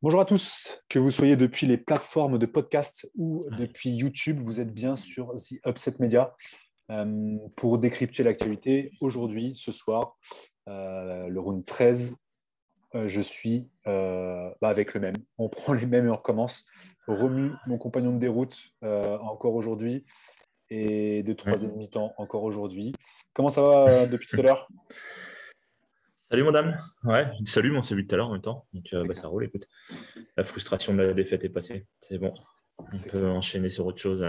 Bonjour à tous, que vous soyez depuis les plateformes de podcast ou depuis YouTube, vous êtes bien sur The Upset Media euh, pour décrypter l'actualité. Aujourd'hui, ce soir, euh, le round 13, euh, je suis bah, avec le même. On prend les mêmes et on recommence. Remu, mon compagnon de déroute, encore aujourd'hui. Et de troisième mi-temps, encore aujourd'hui. Comment ça va depuis tout à l'heure? Salut madame. Ouais, salut, mon c'est tout à l'heure en même temps. Donc euh, bah, ça roule, écoute. La frustration de la défaite est passée. C'est bon. On peut enchaîner sur autre chose.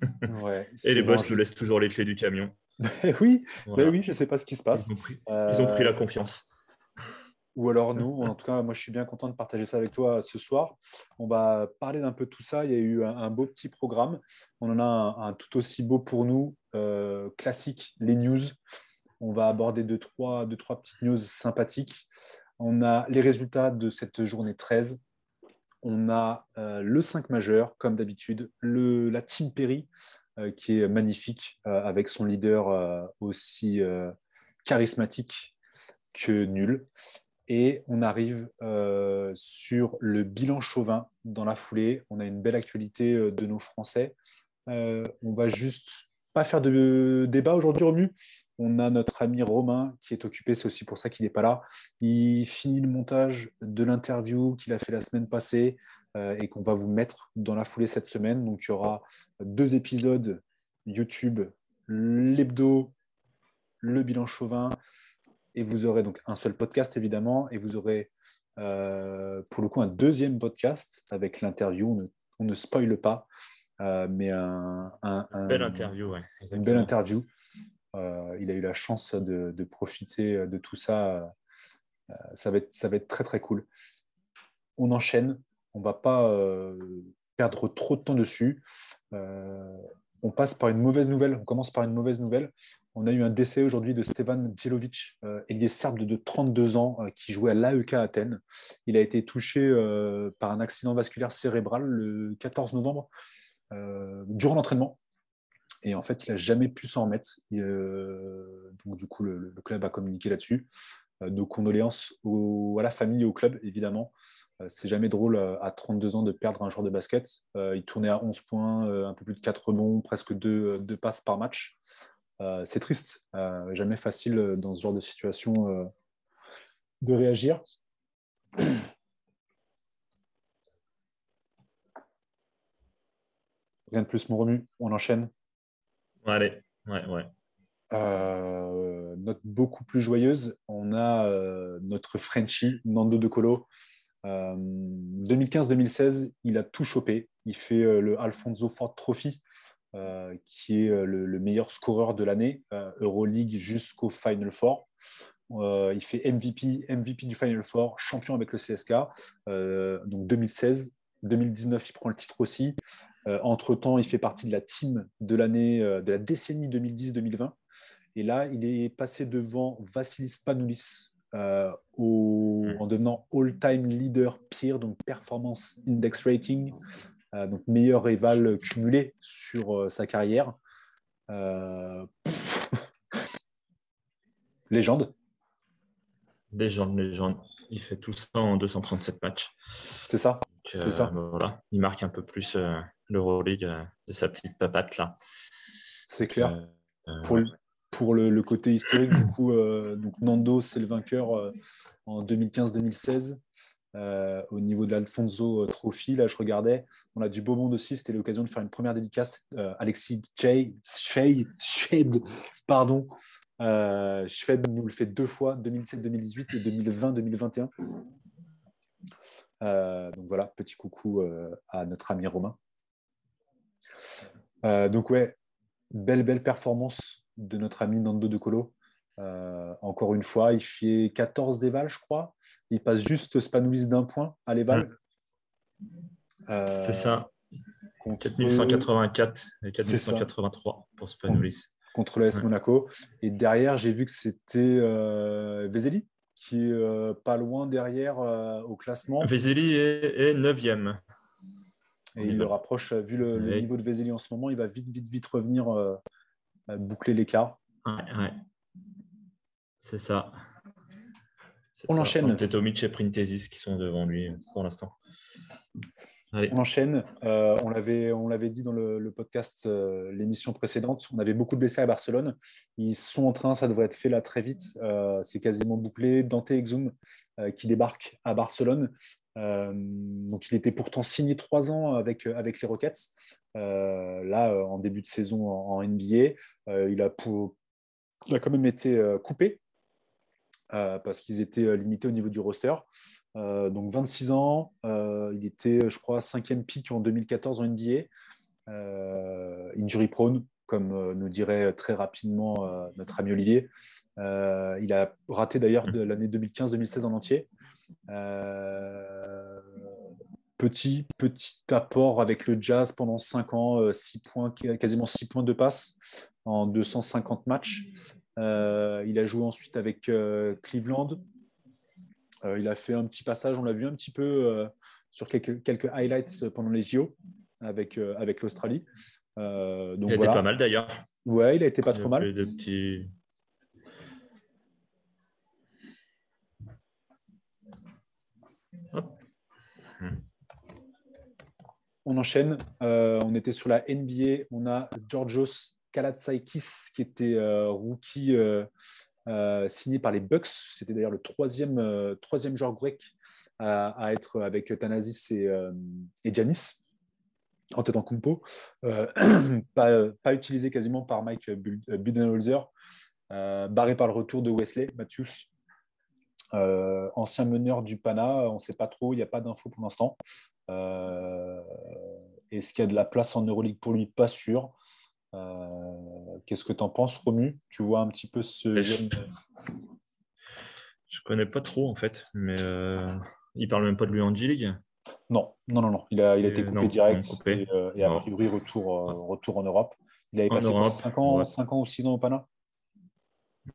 Et les boss nous laissent toujours les clés du camion. oui, oui, je ne sais pas ce qui se passe. Ils ont pris, la euh, confiance. Ou alors nous, en tout cas, moi je suis bien content de partager ça avec toi ce soir. On va parler d'un peu de tout ça. Il y a eu un, beau petit programme. On en a un, tout aussi beau pour nous, euh, classique, les news. On va aborder deux trois, deux, trois petites news sympathiques. On a les résultats de cette journée 13. On a euh, le 5 majeur, comme d'habitude, la Team Perry, euh, qui est magnifique, avec son leader aussi charismatique que nul. Et on arrive sur le bilan chauvin dans la foulée. On a une belle actualité de nos Français. on va juste pas faire de débat aujourd'hui, Romu. On a notre ami Romain qui est occupé, c'est aussi pour ça qu'il n'est pas là. Il finit le montage de l'interview qu'il a fait la semaine passée euh, et qu'on va vous mettre dans la foulée cette semaine. Donc il y aura deux épisodes YouTube, l'hebdo, le bilan chauvin, et vous aurez donc un seul podcast évidemment, et vous aurez euh, pour le coup un deuxième podcast avec l'interview. On ne, spoile pas. Euh, mais un, belle interview, une belle interview. Euh, il a eu la chance de, profiter de tout ça. Ça, va être, ça va être très très cool. On enchaîne. On ne va pas perdre trop de temps dessus. on passe par une mauvaise nouvelle. On commence par une mauvaise nouvelle. On a eu un décès aujourd'hui de Stevan Djelovic, ailier serbe de 32 ans qui jouait à l'AEK Athènes. Il a été touché par un accident vasculaire cérébral le 14 novembre. Euh, durant l'entraînement. Et en fait, il n'a jamais pu s'en remettre. Euh, donc, du coup, le, club a communiqué là-dessus. Euh, nos condoléances à la famille et au club, évidemment. c'est jamais drôle à 32 ans de perdre un joueur de basket. il tournait à 11 points, un peu plus de 4 rebonds, presque 2, passes par match. C'est triste. jamais facile dans ce genre de situation de réagir. Rien de plus, mon remue. On enchaîne. Allez, ouais, ouais. Euh, note beaucoup plus joyeuse, on a euh, notre Frenchie, Nando De Colo. 2015-2016, euh, il a tout chopé. Il fait le Alfonso Ford Trophy, qui est le, meilleur scoreur de l'année, Euroleague jusqu'au Final Four. il fait MVP, MVP du Final Four, champion avec le CSK. donc 2016, 2019, il prend le titre aussi. Euh, entre-temps, il fait partie de la team de l'année, euh, de la décennie 2010-2020. Et là, il est passé devant Vassilis Panoulis euh, hmm. en devenant all-time leader peer, donc performance index rating, donc meilleur rival cumulé sur sa carrière. légende. Légende, légende. Il fait tout ça en 237 matchs. C'est ça. c'est ça. Voilà. Il marque un peu plus l'Euroleague euh, de sa petite papate là. C'est clair. Euh, euh, pour, le, côté historique, du coup, donc Nando, c'est le vainqueur en 2015-2016. Au niveau de l'Alfonso Trophy, là je regardais, on a du beau monde aussi, c'était l'occasion de faire une première dédicace. Alexis Schwed, pardon, Schwed nous le fait deux fois, 2017-2018 et 2020-2021. donc voilà, petit coucou à notre ami Romain. Euh, donc ouais, belle, belle performance de notre ami Nando De Colo. Euh, encore une fois, il fait 14 déval, je crois. Il passe juste Spanoulis d'un point à l'éval. Euh, c'est ça. 4184 et 4183 pour Spanoulis. Contre le S Monaco. Et derrière, j'ai vu que c'était Vezeli qui est pas loin derrière au classement. Veseli est, 9e. Et il le rapproche, vu le, niveau de Veseli en ce moment, il va vite, vite, vite revenir boucler l'écart. Ouais, ouais. C'est ça. On enchaîne. Tetomic et Printesis qui sont devant lui pour l'instant. On enchaîne. Euh, on l'avait dit dans le, podcast, euh, l'émission précédente. On avait beaucoup de blessés à Barcelone. Ils sont en train, ça devrait être fait là très vite. Euh, c'est quasiment bouclé. Dante Exum qui débarque à Barcelone. donc il était pourtant signé trois ans avec, avec les Rockets. là, en début de saison en, NBA, il a, il a quand même été coupé euh, parce qu'ils étaient euh, limités au niveau du roster. Euh, donc 26 ans, il était, je crois, cinquième pick en 2014 en NBA. injury prone, comme nous dirait très rapidement notre ami Olivier. il a raté d'ailleurs l'année 2015-2016 en entier. petit, petit apport avec le Jazz pendant 5 ans, 6 points, quasiment 6 points de passe en 250 matchs. Euh, il a joué ensuite avec euh, Cleveland. Euh, il a fait un petit passage, on l'a vu un petit peu sur quelques, quelques highlights pendant les JO avec, avec l'Australie. il a été pas mal d'ailleurs. Ouais, il a été pas trop mal. On enchaîne. on était sur la NBA. On a Georgios Kalatsaikis, qui était euh, rookie euh, euh, signé par les Bucks. C'était d'ailleurs le troisième, troisième joueur grec à, être avec Thanasis et, et Giannis en tête en compo, pas, utilisé quasiment par Mike Budenholzer, barré par le retour de Wesley Matthews, ancien meneur du Pana, on ne sait pas trop, il n'y a pas d'infos pour l'instant. Est-ce qu'il y a de la place en Euroleague pour lui? Pas sûr. Euh, qu'est-ce que tu en penses, Romu? Tu vois un petit peu ce jeune... Je connais pas trop en fait, mais euh, il parle même pas de lui en G-League. Non, non, non, non. Il a, il a été coupé direct Et, euh, et, a priori retour, retour en Europe. Il avait passé 5 ans, 5 ans ou 6 ans au Pana?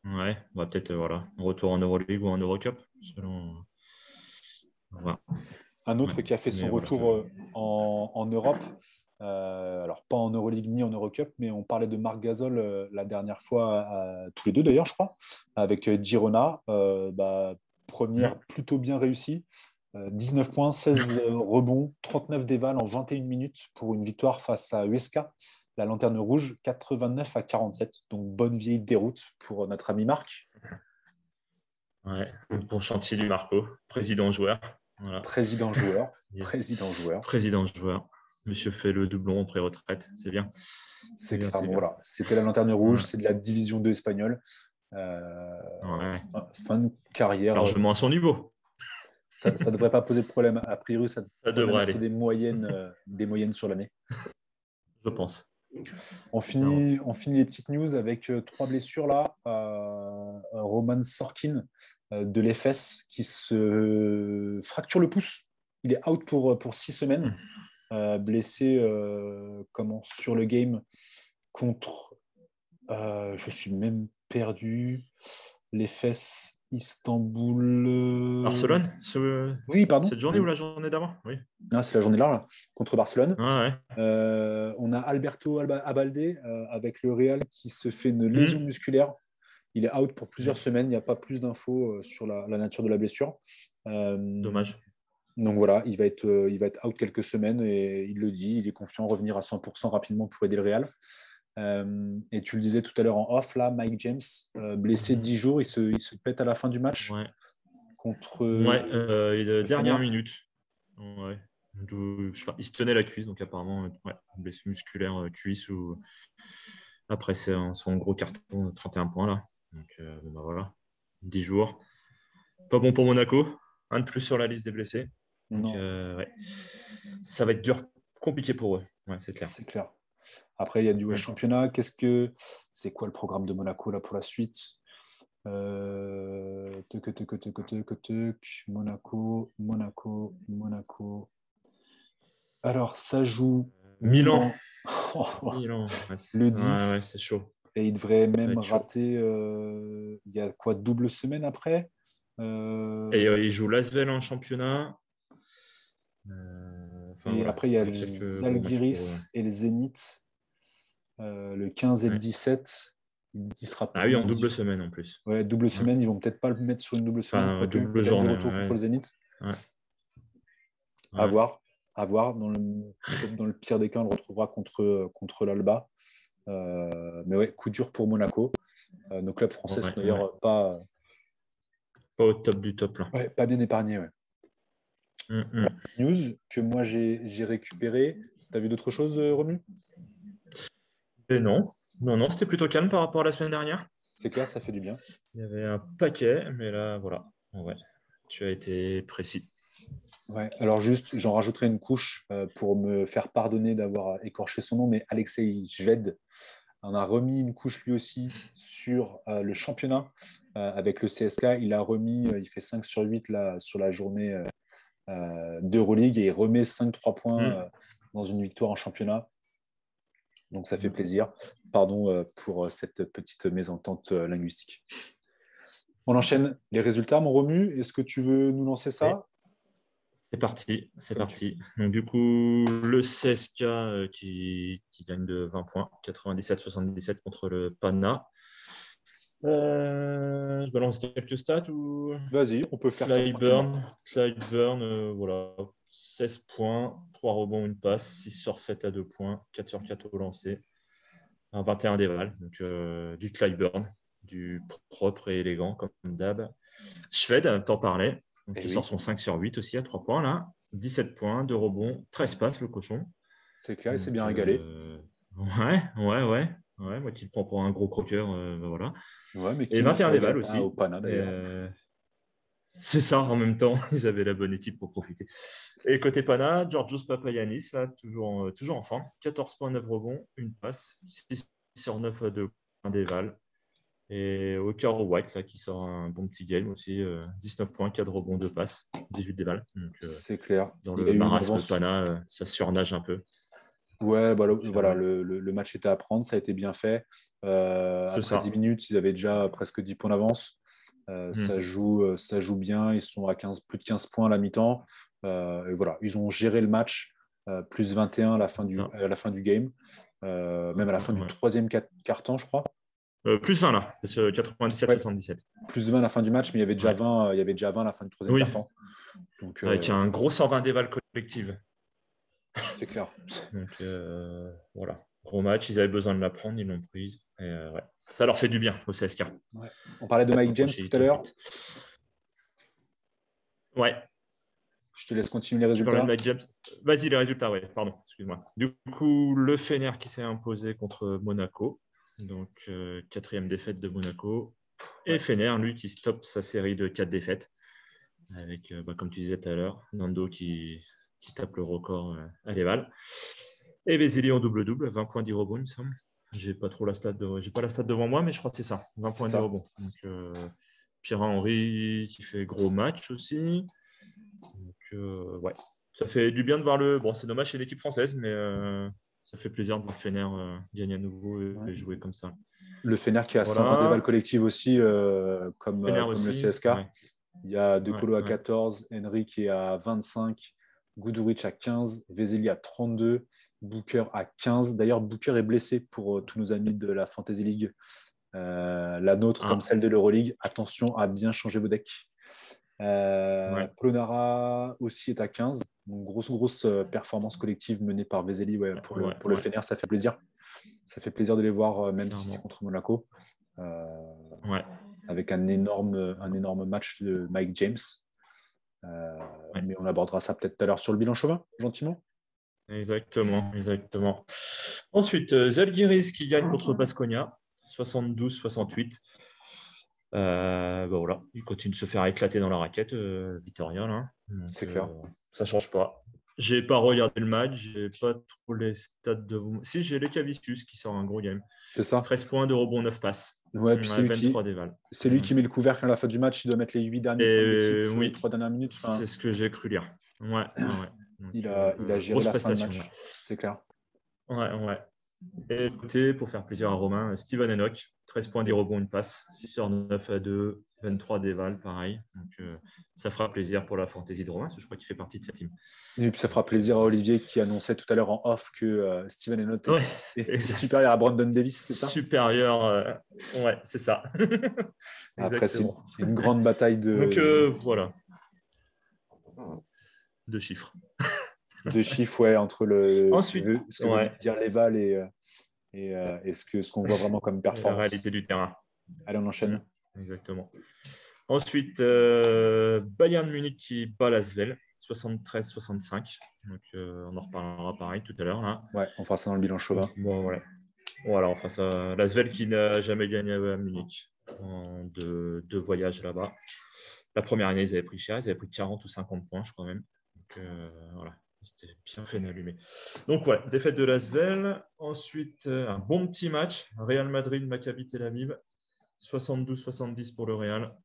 Ouais, bah, peut-être voilà, retour en Euroleague ou en Eurocup, Un autre qui a fait son retour en, en, Europe, euh, alors, pas en Euroleague ni en Eurocup, mais on parlait de Marc Gasol euh, la dernière fois, tous les deux d'ailleurs, je crois, avec euh, Girona. Bah, première plutôt bien réussie. 19 points, 16 rebonds, 39 dévals en 21 minutes pour une victoire face à USK, la lanterne rouge, 89 à 47. Donc, bonne vieille déroute pour notre ami Marc. Ouais, bon chantier du Marco, président joueur. Président joueur. président joueur. Président joueur. Monsieur fait le doublon en pré-retraite, c'est bien. C'est clair, voilà. C'était la lanterne rouge, c'est de la division 2 espagnole. Euh, fin de carrière. Largement à son niveau. Ça ne devrait pas poser de problème. A priori, ça, devrait aller. Des moyennes, euh, des moyennes sur l'année. Je pense. On finit, on finit les petites news avec euh, trois blessures là. Roman Sorkin de l'EFS qui se fracture le pouce. Il est out pour, pour six semaines. Hmm. Euh, blessé euh, comment, sur le game contre, euh, je suis même perdu, les fesses Istanbul. Barcelone Oui, pardon. Cette journée ou la journée d'avant? Oui. Ah, c'est la journée là, contre Barcelone. on a Alberto Abalde avec le Real qui se fait une lésion hmm. musculaire. Il est out pour plusieurs semaines. Il n'y a pas plus d'infos sur la, la, nature de la blessure. Dommage. Donc voilà, il va, être, euh, il va être out quelques semaines et il le dit, il est confiant, revenir à 100% rapidement pour aider le Real. Euh, et tu le disais tout à l'heure en off, là, Mike James, euh, blessé 10 mhm. jours, il se, il se pète à la fin du match. Ouais. Contre. Ouais, dernière minute. Ouais. il se tenait la cuisse, donc apparemment, ouais, blessé musculaire, cuisse. Ou... Après, c'est son gros carton, 31 points là. Donc bah, voilà, 10 jours. Pas bon pour Monaco, un de plus sur la liste des blessés. Euh, ça va être dur, compliqué pour eux. c'est clair. C'est clair. Après, il y a du championnat. Qu'est-ce que c'est quoi le programme de Monaco là pour la suite? Euh... Monaco, Monaco, Monaco. Alors, ça joue Milan. Milan. le 10. c'est chaud. Et il devrait même rater. Euh, il y a quoi Double semaine après? Et il joue l'Asvel en championnat. et après, il y a les Algiris et le Zénith. Le 15 et le 17. Il sera ah oui, en double semaine en plus. Ouais, double semaine, ils vont peut-être pas le mettre sur une double semaine. double journée. Retour contre le Zénith. À voir. À voir. Dans le, dans le pire des cas, on le retrouvera contre, contre l'Alba. Euh, mais ouais, coup dur pour Monaco. Euh, nos clubs français sont d'ailleurs pas. Pas au top du top. Là. Ouais, pas bien épargnés. Ouais. Mm, mm. News que moi j'ai récupéré. Tu as vu d'autres choses, euh, Romu? Non. Non, non, c'était plutôt calme par rapport à la semaine dernière. C'est clair, ça fait du bien. Il y avait un paquet, mais là, voilà. Ouais, tu as été précis. Ouais, alors juste, j'en rajouterai une couche euh, pour me faire pardonner d'avoir écorché son nom, mais Alexei Jved en a remis une couche lui aussi sur euh, le championnat euh, avec le CSK. Il a remis, il fait 5 sur 8 là, sur la journée d'Euroleague et il remet 5-3 points mm. dans une victoire en championnat. Donc ça fait plaisir. Pardon pour cette petite mésentente linguistique. On enchaîne les résultats, mon Romu. Est-ce que tu veux nous lancer ça? C'est parti, c'est parti. Donc, du coup, le CSK euh, qui, gagne de 20 points, 97-77 contre le Pana. Euh, je balance quelques stats ou? Vas-y, on peut faire Clyburn, ça. Clyburn, euh, voilà, 16 points, 3 rebonds, une passe, 6 sur 7 à 2 points, 4 sur 4 au lancer, un 21 déval, donc du Clyburn, du propre et élégant comme d'hab. Schwed, t'en parlais, donc, il sort son 5 sur 8 aussi à 3 points là. 17 points, 2 rebonds, 13 passes le cochon. C'est clair, il s'est bien régalé. Euh, ouais, ouais, ouais. Ouais, moi qui le prends pour un gros croqueur, euh, ben voilà. Ouais, mais et 21 des balles aussi. Au Pana, euh, c'est ça, en même temps, ils avaient la bonne équipe pour profiter. Et côté Pana, Georgios Papayanis, là, toujours, toujours en forme. 14 points, 9 rebonds, une passe, 6 sur 9 à 2 points des et Caro White, là, qui sort un bon petit game aussi. 19 euh, points, 4 rebonds, 2 passes, 18 déballes. Euh, c'est clair. Dans le marasme Pana, euh, ça surnage un peu. Ouais, bah, le, voilà, le, le, match était à prendre, ça a été bien fait. après 10 minutes, ils avaient déjà presque 10 points d'avance. Hmm. ça, joue, ça joue bien, ils sont à 15, plus de 15 points à la mi-temps. et voilà, ils ont géré le match, plus 21 à la fin, du, à la fin du game, même à la fin du troisième quart-temps, je crois. Euh, plus 20 là, 97-77. Plus 20 à la fin du match, mais il y avait déjà, 20, euh, il y avait déjà 20 à la fin du troisième oui. temps. Donc, Avec euh, un gros 120 déval collective. C'est clair. Donc voilà, gros match, ils avaient besoin de la prendre, ils l'ont prise. Et, ouais. Ça leur fait du bien au CSK. On parlait de Mike James tout à l'heure. Ouais. Je te laisse continuer les résultats. Vas-y, les résultats, oui, pardon, excuse-moi. Du coup, le Fener qui s'est imposé contre Monaco. Donc, euh, quatrième défaite de Monaco. Et Fener, lui, qui stoppe sa série de quatre défaites. Avec, euh, bah, comme tu disais tout à l'heure, Nando qui, tape le record euh, à l'Eval. Et Vézili en double-double, 20 points 10 rebonds, il me semble. J'ai pas trop la stat j'ai pas la stat devant moi, mais je crois que c'est ça. 20 points 10 rebonds. Donc, Pierre Henry qui fait gros match aussi. Donc, ouais. Ça fait du bien de voir le. Bon, c'est dommage, c'est l'équipe française, mais ça fait plaisir de voir Fener euh, gagner à nouveau et, jouer comme ça. Le Fener qui a voilà. 120 déballes collectives aussi, euh, comme, euh, le CSK. Il y a De Colo à 14, Henry qui est à 25, Guduric à 15, Vezeli à 32, Booker à 15. D'ailleurs, Booker est blessé pour tous nos amis de la Fantasy League. la nôtre, comme ah. celle de l'Euroleague. Attention à bien changer vos decks. Euh, aussi est à 15. Donc, grosse, grosse euh, performance collective menée par Vezeli ouais, pour, le, pour le Fener, ça fait plaisir. Ça fait plaisir de les voir, euh, même si c'est contre Monaco. Euh, avec un énorme, un énorme match de Mike James. Mais on abordera ça peut-être tout à l'heure sur le bilan chauvin, gentiment. Exactement, exactement. Ensuite, Zalgiris qui gagne contre Basconia, 72-68. Euh, bah voilà, il continue de se faire éclater dans la raquette, euh, Vitoria. C'est clair. Euh, ça change pas. J'ai pas regardé le match, j'ai pas trop les stats de vous. Si, j'ai les Cavicius qui sort un gros game. C'est ça. 13 points de rebond, 9 passes. Ouais, puis c'est lui, qui... c'est lui qui met le couvercle à la fin du match, il doit mettre les 8 derniers oui. les 3 dernières minutes. C'est ce que j'ai cru lire. Ouais, ouais. il, a, il a géré la fin du match. C'est clair. Ouais, ouais. Et côté, pour faire plaisir à Romain, Steven Enoch, 13 points, 10 rebonds, une passe, 6 sur 9 à 2, 23 Deval, pareil. Donc, euh, ça fera plaisir pour la fantaisie de Romain, je crois qu'il fait partie de cette team. Et puis ça fera plaisir à Olivier qui annonçait tout à l'heure en off que euh, Steven Enot est, supérieur à Brandon Davis, c'est ça? Supérieur, euh, ouais, c'est ça. Après, c'est une, grande bataille de. Donc voilà. De chiffres. de chiffres, ouais, entre le. Ensuite, ce que veut, dire Leval et, et, et ce qu'on ce qu'on voit vraiment comme performance. La réalité du terrain. Allez, on enchaîne. Exactement. Ensuite, euh, Bayern Munich qui bat Lasvel, 73-65. Donc, euh, on en reparlera pareil tout à l'heure. Ouais, on fera ça dans le bilan chauvin. Bon, voilà. Voilà, on fera ça. Lasvel qui n'a jamais gagné à Munich en deux, voyages là-bas. La première année, ils avaient pris cher, ils avaient pris 40 ou 50 points, je crois même. Donc, euh, voilà, c'était bien fait d'allumer. Donc, voilà, défaite de Lasvel. Ensuite, un bon petit match. Real Madrid, Maccabi Tel Aviv. 72-70 pour le Real.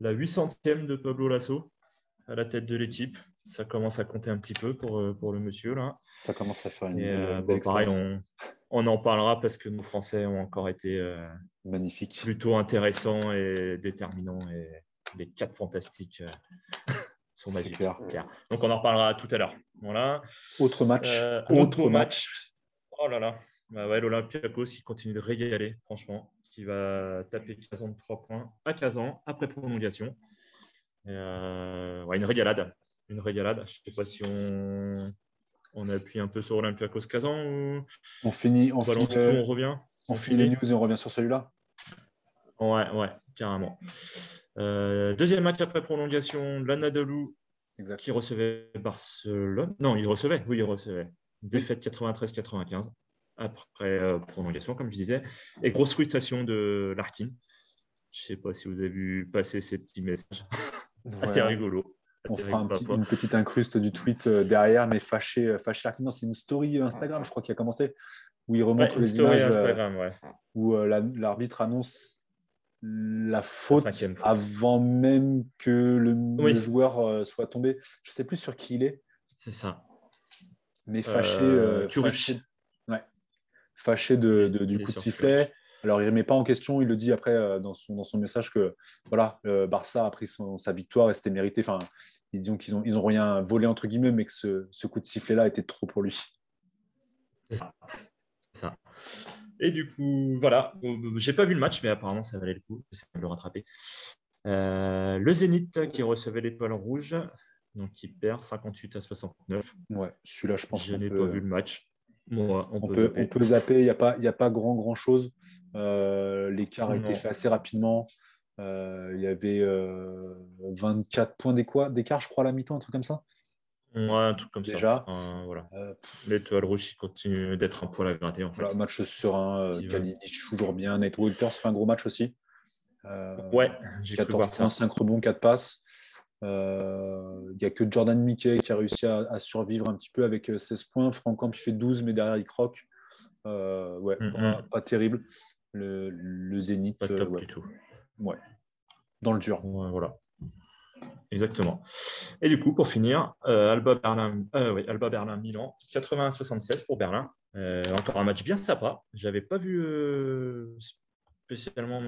La 800e de Pablo Lasso à la tête de l'équipe. Ça commence à compter un petit peu pour, euh, pour le monsieur. Là. Ça commence à faire une euh, belle, Pareil, on, on, en parlera parce que nos Français ont encore été euh, magnifiques, plutôt intéressants et déterminants. Et les quatre fantastiques sont magiques. Donc on en reparlera tout à l'heure. Voilà. Autre match. autre, match. Oh là là. Bah ouais, L'Olympiakos, il continue de régaler, franchement qui va taper Kazan de 3 points à Kazan après prolongation. Euh, ouais, une régalade. Une régalade. Je ne sais pas si on, on appuie un peu sur Olympiakos Kazan ou on finit. On, finit, on revient. On, finit les news et on revient sur celui-là. Ouais, ouais, carrément. Euh, deuxième match après prolongation, l'Anadolu qui recevait Barcelone. Non, il recevait, oui, il recevait. Défaite 93-95 après euh, prolongation, comme je disais. Et grosse frustration de Larkin. Je ne sais pas si vous avez vu passer ces petits messages. C'était rigolo. On fera une petite incruste du tweet euh, derrière, mais fâché, euh, fâché Larkin. c'est une story Instagram, je crois, qui a commencé, où il remonte les images, Instagram, ouais. où l'arbitre annonce la faute avant même que le, joueur soit tombé. Je ne sais plus sur qui il est. C'est ça. Mais fâché, euh, fâché, fâché de, du coup de sifflet. Alors, il ne remet pas en question, il le dit après euh, dans, son, dans son message que voilà, Barça a pris sa victoire et c'était mérité. Enfin, ils disent qu'ils n'ont ils ont rien volé, entre guillemets, mais que ce, ce coup de sifflet-là était trop pour lui. C'est ça. Et du coup, voilà, j'ai pas vu le match, mais apparemment ça valait le coup de le rattraper. Euh, le Zénith qui recevait l'étoile rouge, donc qui perd 58 à 69. Ouais, celui-là, je pense. Je n'ai pas vu le match on, peut, zapper, il n'y a, pas, a pas grand, grand chose. Euh, l'écart a été fait assez rapidement. Euh, il y avait 24 euh, points d'écart, je crois, à la mi-temps, un truc comme ça. Ouais, un truc comme Déjà. ça. voilà. L'étoile rouge continue d'être un poil à gratter. En fait. match serein, Kalinic toujours bien. Nate Walters fait un gros match aussi. ouais, j'ai 14 points, 5 rebonds, 4 passes. Il euh, n'y a que Jordan Mickey qui a réussi à, survivre un petit peu avec 16 euh, points. Franck Camp, il fait 12, mais derrière, il croque. Euh, ouais, mm-hmm. pas, terrible. Le, le Zénith. Pas top du tout. Ouais. Dans le dur. voilà. Exactement. Et du coup, pour finir, Alba Berlin, Alba Berlin, Milan, 80-76 pour Berlin. encore un match bien sympa. J'avais pas vu spécialement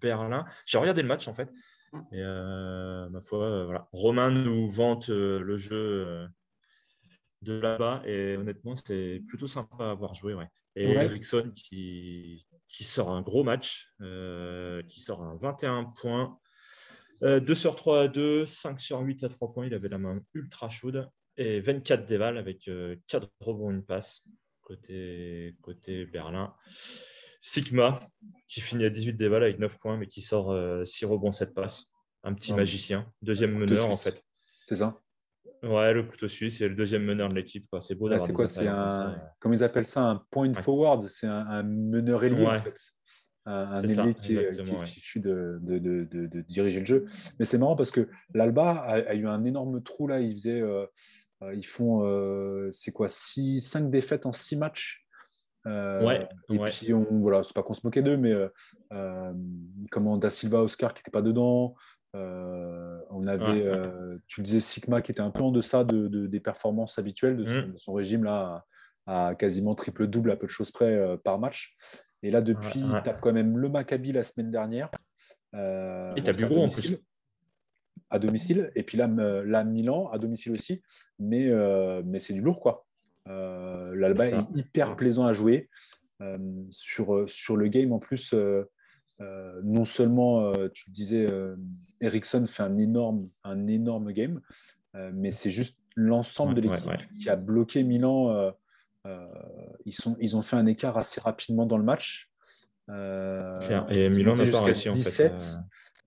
Berlin. J'ai regardé le match en fait. Et euh, ma foi, euh, voilà. Romain nous vante euh, le jeu de là-bas et honnêtement, c'est plutôt sympa à voir jouer. Ouais. Et Ericsson qui, qui, sort un gros match, qui sort un 21 points, 2 sur 3 à 2, 5 sur 8 à 3 points. Il avait la main ultra chaude et 24 déval avec 4 rebonds, une passe côté, côté Berlin. Sigma, qui finit à 18 déval avec 9 points, mais qui sort 6 euh, rebonds, 7 passes. Un petit magicien, deuxième meneur en fait. C'est ça? Ouais, le couteau suisse, c'est le deuxième meneur de l'équipe. C'est beau d'avoir C'est quoi C'est un, comme ils appellent ça, un point forward? C'est un, meneur ailier en fait. Un, ailier qui, est, fichu de, de, diriger le jeu. Mais c'est marrant parce que l'Alba a, eu un énorme trou là. Ils faisaient, euh, euh, ils font, c'est quoi, 5 défaites en 6 matchs? Euh, ouais, et puis, on, voilà, c'est pas qu'on se moquait d'eux, mais euh, euh, comment Da Silva Oscar qui n'était pas dedans. on avait, tu le disais, Sigma qui était un peu en deçà de, des performances habituelles de son, mm. régime là, à, quasiment triple-double à peu de choses près par match. Et là, depuis, tu as quand même le Maccabi la semaine dernière. et tu as du gros en plus. À domicile. Et puis là, là, Milan, à domicile aussi. Mais, mais c'est du lourd, quoi. L'Alba est, hyper plaisant à jouer. sur, sur le game, en plus, non seulement, tu le disais, Ericsson fait un énorme, un énorme game, mais c'est juste l'ensemble de l'équipe qui a bloqué Milan. ils, sont, ils ont fait un écart assez rapidement dans le match. et Milan n'a pas réussi en fait.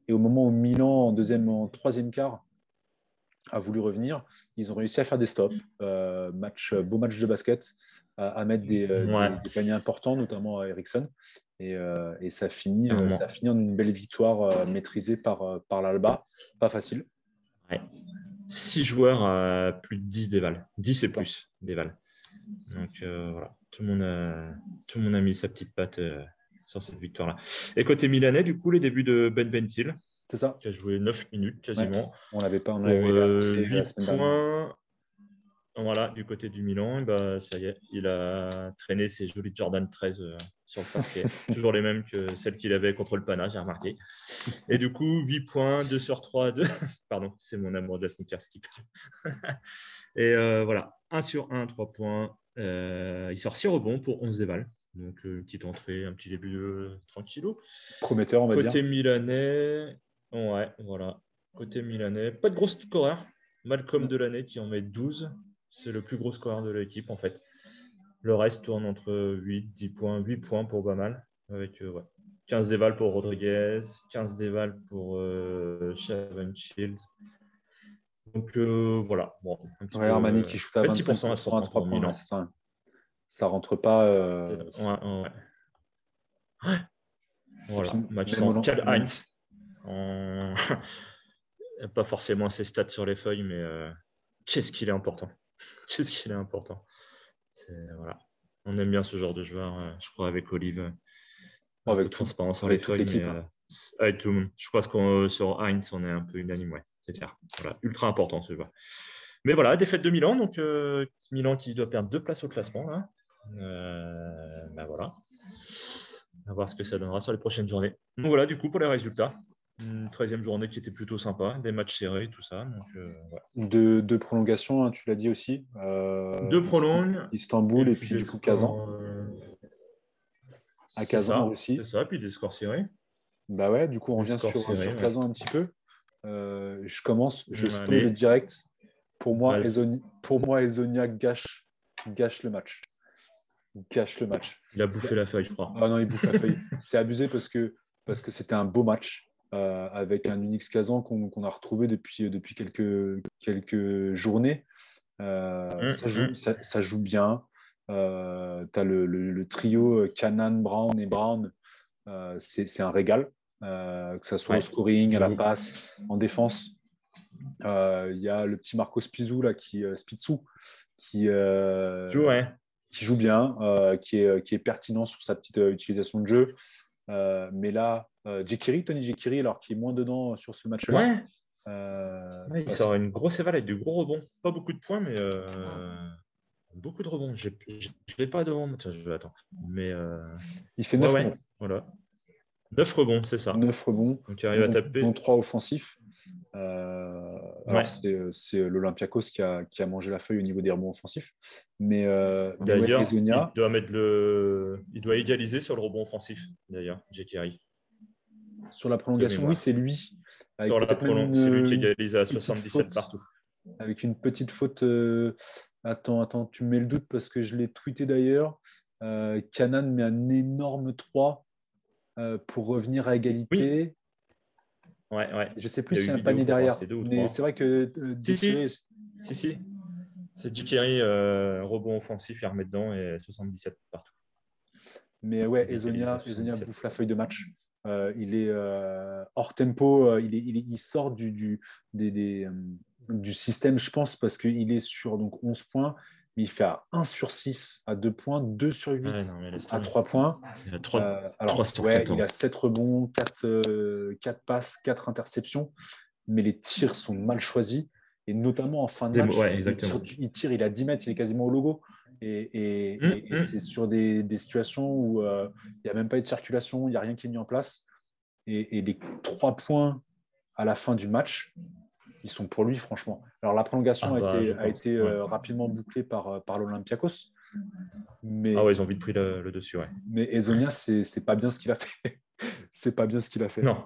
Et au moment où Milan, en deuxième, en troisième quart, a voulu revenir, ils ont réussi à faire des stops. match, beau match de basket, à, mettre des, des, paniers importants, notamment à Ericsson. Euh, et, ça, finit, euh, ça finit en une belle victoire euh, maîtrisée par, par l'Alba. Pas facile. Ouais. 6 joueurs à plus de 10 déval. 10 et plus déval. Donc voilà, tout le, monde a, tout le monde a mis sa petite patte sur cette victoire-là. Et côté milanais, du coup, les débuts de Ben Bentil. C'est ça. Qui a joué 9 minutes quasiment. On n'avait pas. On avait 8 points, voilà, du côté du Milan, bah, ça y est, il a traîné ses jolis Jordan 13 euh, sur le parquet. Toujours les mêmes que celles qu'il avait contre le Pana, j'ai remarqué. Et du coup, 8 points, 2 sur 3, 2. Pardon, c'est mon amour de la sneakers qui parle. Et euh, voilà, 1 sur 1, 3 points. Euh, il sort 6 rebonds pour 11 déval. Donc, une petite entrée, un petit début tranquillou. Prometteur, on va Côté dire. Côté milanais, ouais, voilà. Côté milanais, pas de gros scoreur. Malcolm de l'année qui en met 12 c'est le plus gros score de l'équipe en fait. Le reste tourne entre 8, 10 points, 8 points pour Bamal, avec 15 euh, déval pour Rodriguez, 15 déval pour euh, Shields. Donc euh, voilà. Bon, Armani qui shoot à 26% à 63 points. ça. ça rentre pas. Euh, ouais, ouais. Voilà, match sans Karl Heinz. pas forcément ses stats sur les feuilles, mais qu'est-ce qu'il est important. Qu'est-ce qu'il est important voilà. On aime bien ce genre de joueur, euh, je crois, avec Olive. Euh, avec transparence sur les feuilles. Euh, avec tout le monde. Je pense qu'on sur Heinz, on est un peu unanime, ouais, c'est clair. Voilà, ultra important ce joueur. Mais voilà, défaite de Milan, donc Milan qui doit perdre deux places au classement. Là. ben voilà. À voir ce que ça donnera sur les prochaines journées. Donc voilà, du coup, pour les résultats. Une 13e journée qui était plutôt sympa, des matchs serrés, tout ça. Donc, euh, deux, prolongations, hein, tu l'as dit aussi. Euh, deux prolongues. Istanbul et, puis, du coup Kazan. Euh, à Kazan aussi. C'est ça, puis des scores serrés. Bah ouais, du coup, on revient sur, Kazan un petit peu. je commence, je stoppe le direct. Pour moi, Ezonia, pour moi, Ezonia gâche, gâche le match. Gâche le match. Il a bouffé la feuille, je crois. Ah non, il bouffe la feuille. C'est abusé parce que parce que c'était un beau match. Euh, avec un Unix Kazan qu'on a retrouvé depuis, depuis quelques, quelques journées. Euh, mmh, ça, joue, mmh. ça, joue, bien. Euh, tu as le, le, trio Canan, Brown et Brown. C'est un régal, que ce soit au scoring, à la passe, en défense. Il y a le petit Marco Spizou, là, qui, Spizou, qui, joue, qui joue bien, qui, est, qui est pertinent sur sa petite utilisation de jeu. Mais là, euh, Jekiri, Tony Jekiri, alors qui est moins dedans sur ce match-là. Ouais. Euh, il sort une grosse éval avec du gros rebond. Pas beaucoup de points, mais euh, beaucoup de rebonds. Je ne l'ai pas devant. Tiens, je vais attendre. Mais, il fait 9 rebonds. Voilà. 9 rebonds, c'est ça. 9 rebonds. Donc il arrive à taper. Dont 3 offensifs. Euh, c'est l'Olympiakos qui a, qui a, mangé la feuille au niveau des rebonds offensifs. Mais d'ailleurs, il doit mettre le, il doit égaliser sur le rebond offensif. D'ailleurs, Jekiri. Sur la prolongation, oui, c'est lui. Sur la prolongation, c'est lui qui égalise à 77 partout. Avec une petite faute. Euh, attends, attends, tu me mets le doute parce que je l'ai tweeté d'ailleurs. Euh, Canan met un énorme 3 euh, pour revenir à égalité. Ouais, ouais. Je ne sais plus si c'est un panier derrière. Mais c'est vrai que. si, si. si, si. C'est Jikiri, rebond offensif, il remet dedans et 77 partout. Mais ouais, Ezonia, Ezonia bouffe la feuille de match. Euh, il est euh, hors tempo, euh, il, est, il, sort du, du, des, du, système, je pense, parce qu'il est sur donc, 11 points, mais il fait à 1 sur 6 à 2 points, 2 sur 8 à 3 points. Il a 3, alors, 3 sur ouais, il a 7 rebonds, 4, 4, passes, 4 interceptions, mais les tirs sont mal choisis. Et notamment en fin de match, il, tire, il, tire, il a 10 mètres, il est quasiment au logo. Et, mmh, mmh. c'est sur des, situations où euh, il n'y a même pas eu de circulation, il n'y a rien qui est mis en place. Et, les trois points à la fin du match, ils sont pour lui, franchement. Alors, la prolongation ah a, été, bah, euh, rapidement bouclée par, euh, par l'Olympiakos. Mais, ah ouais, ils ont vite pris le, dessus, ouais. Mais Ezonia, c'est pas bien ce qu'il a fait. c'est pas bien ce qu'il a fait. Non.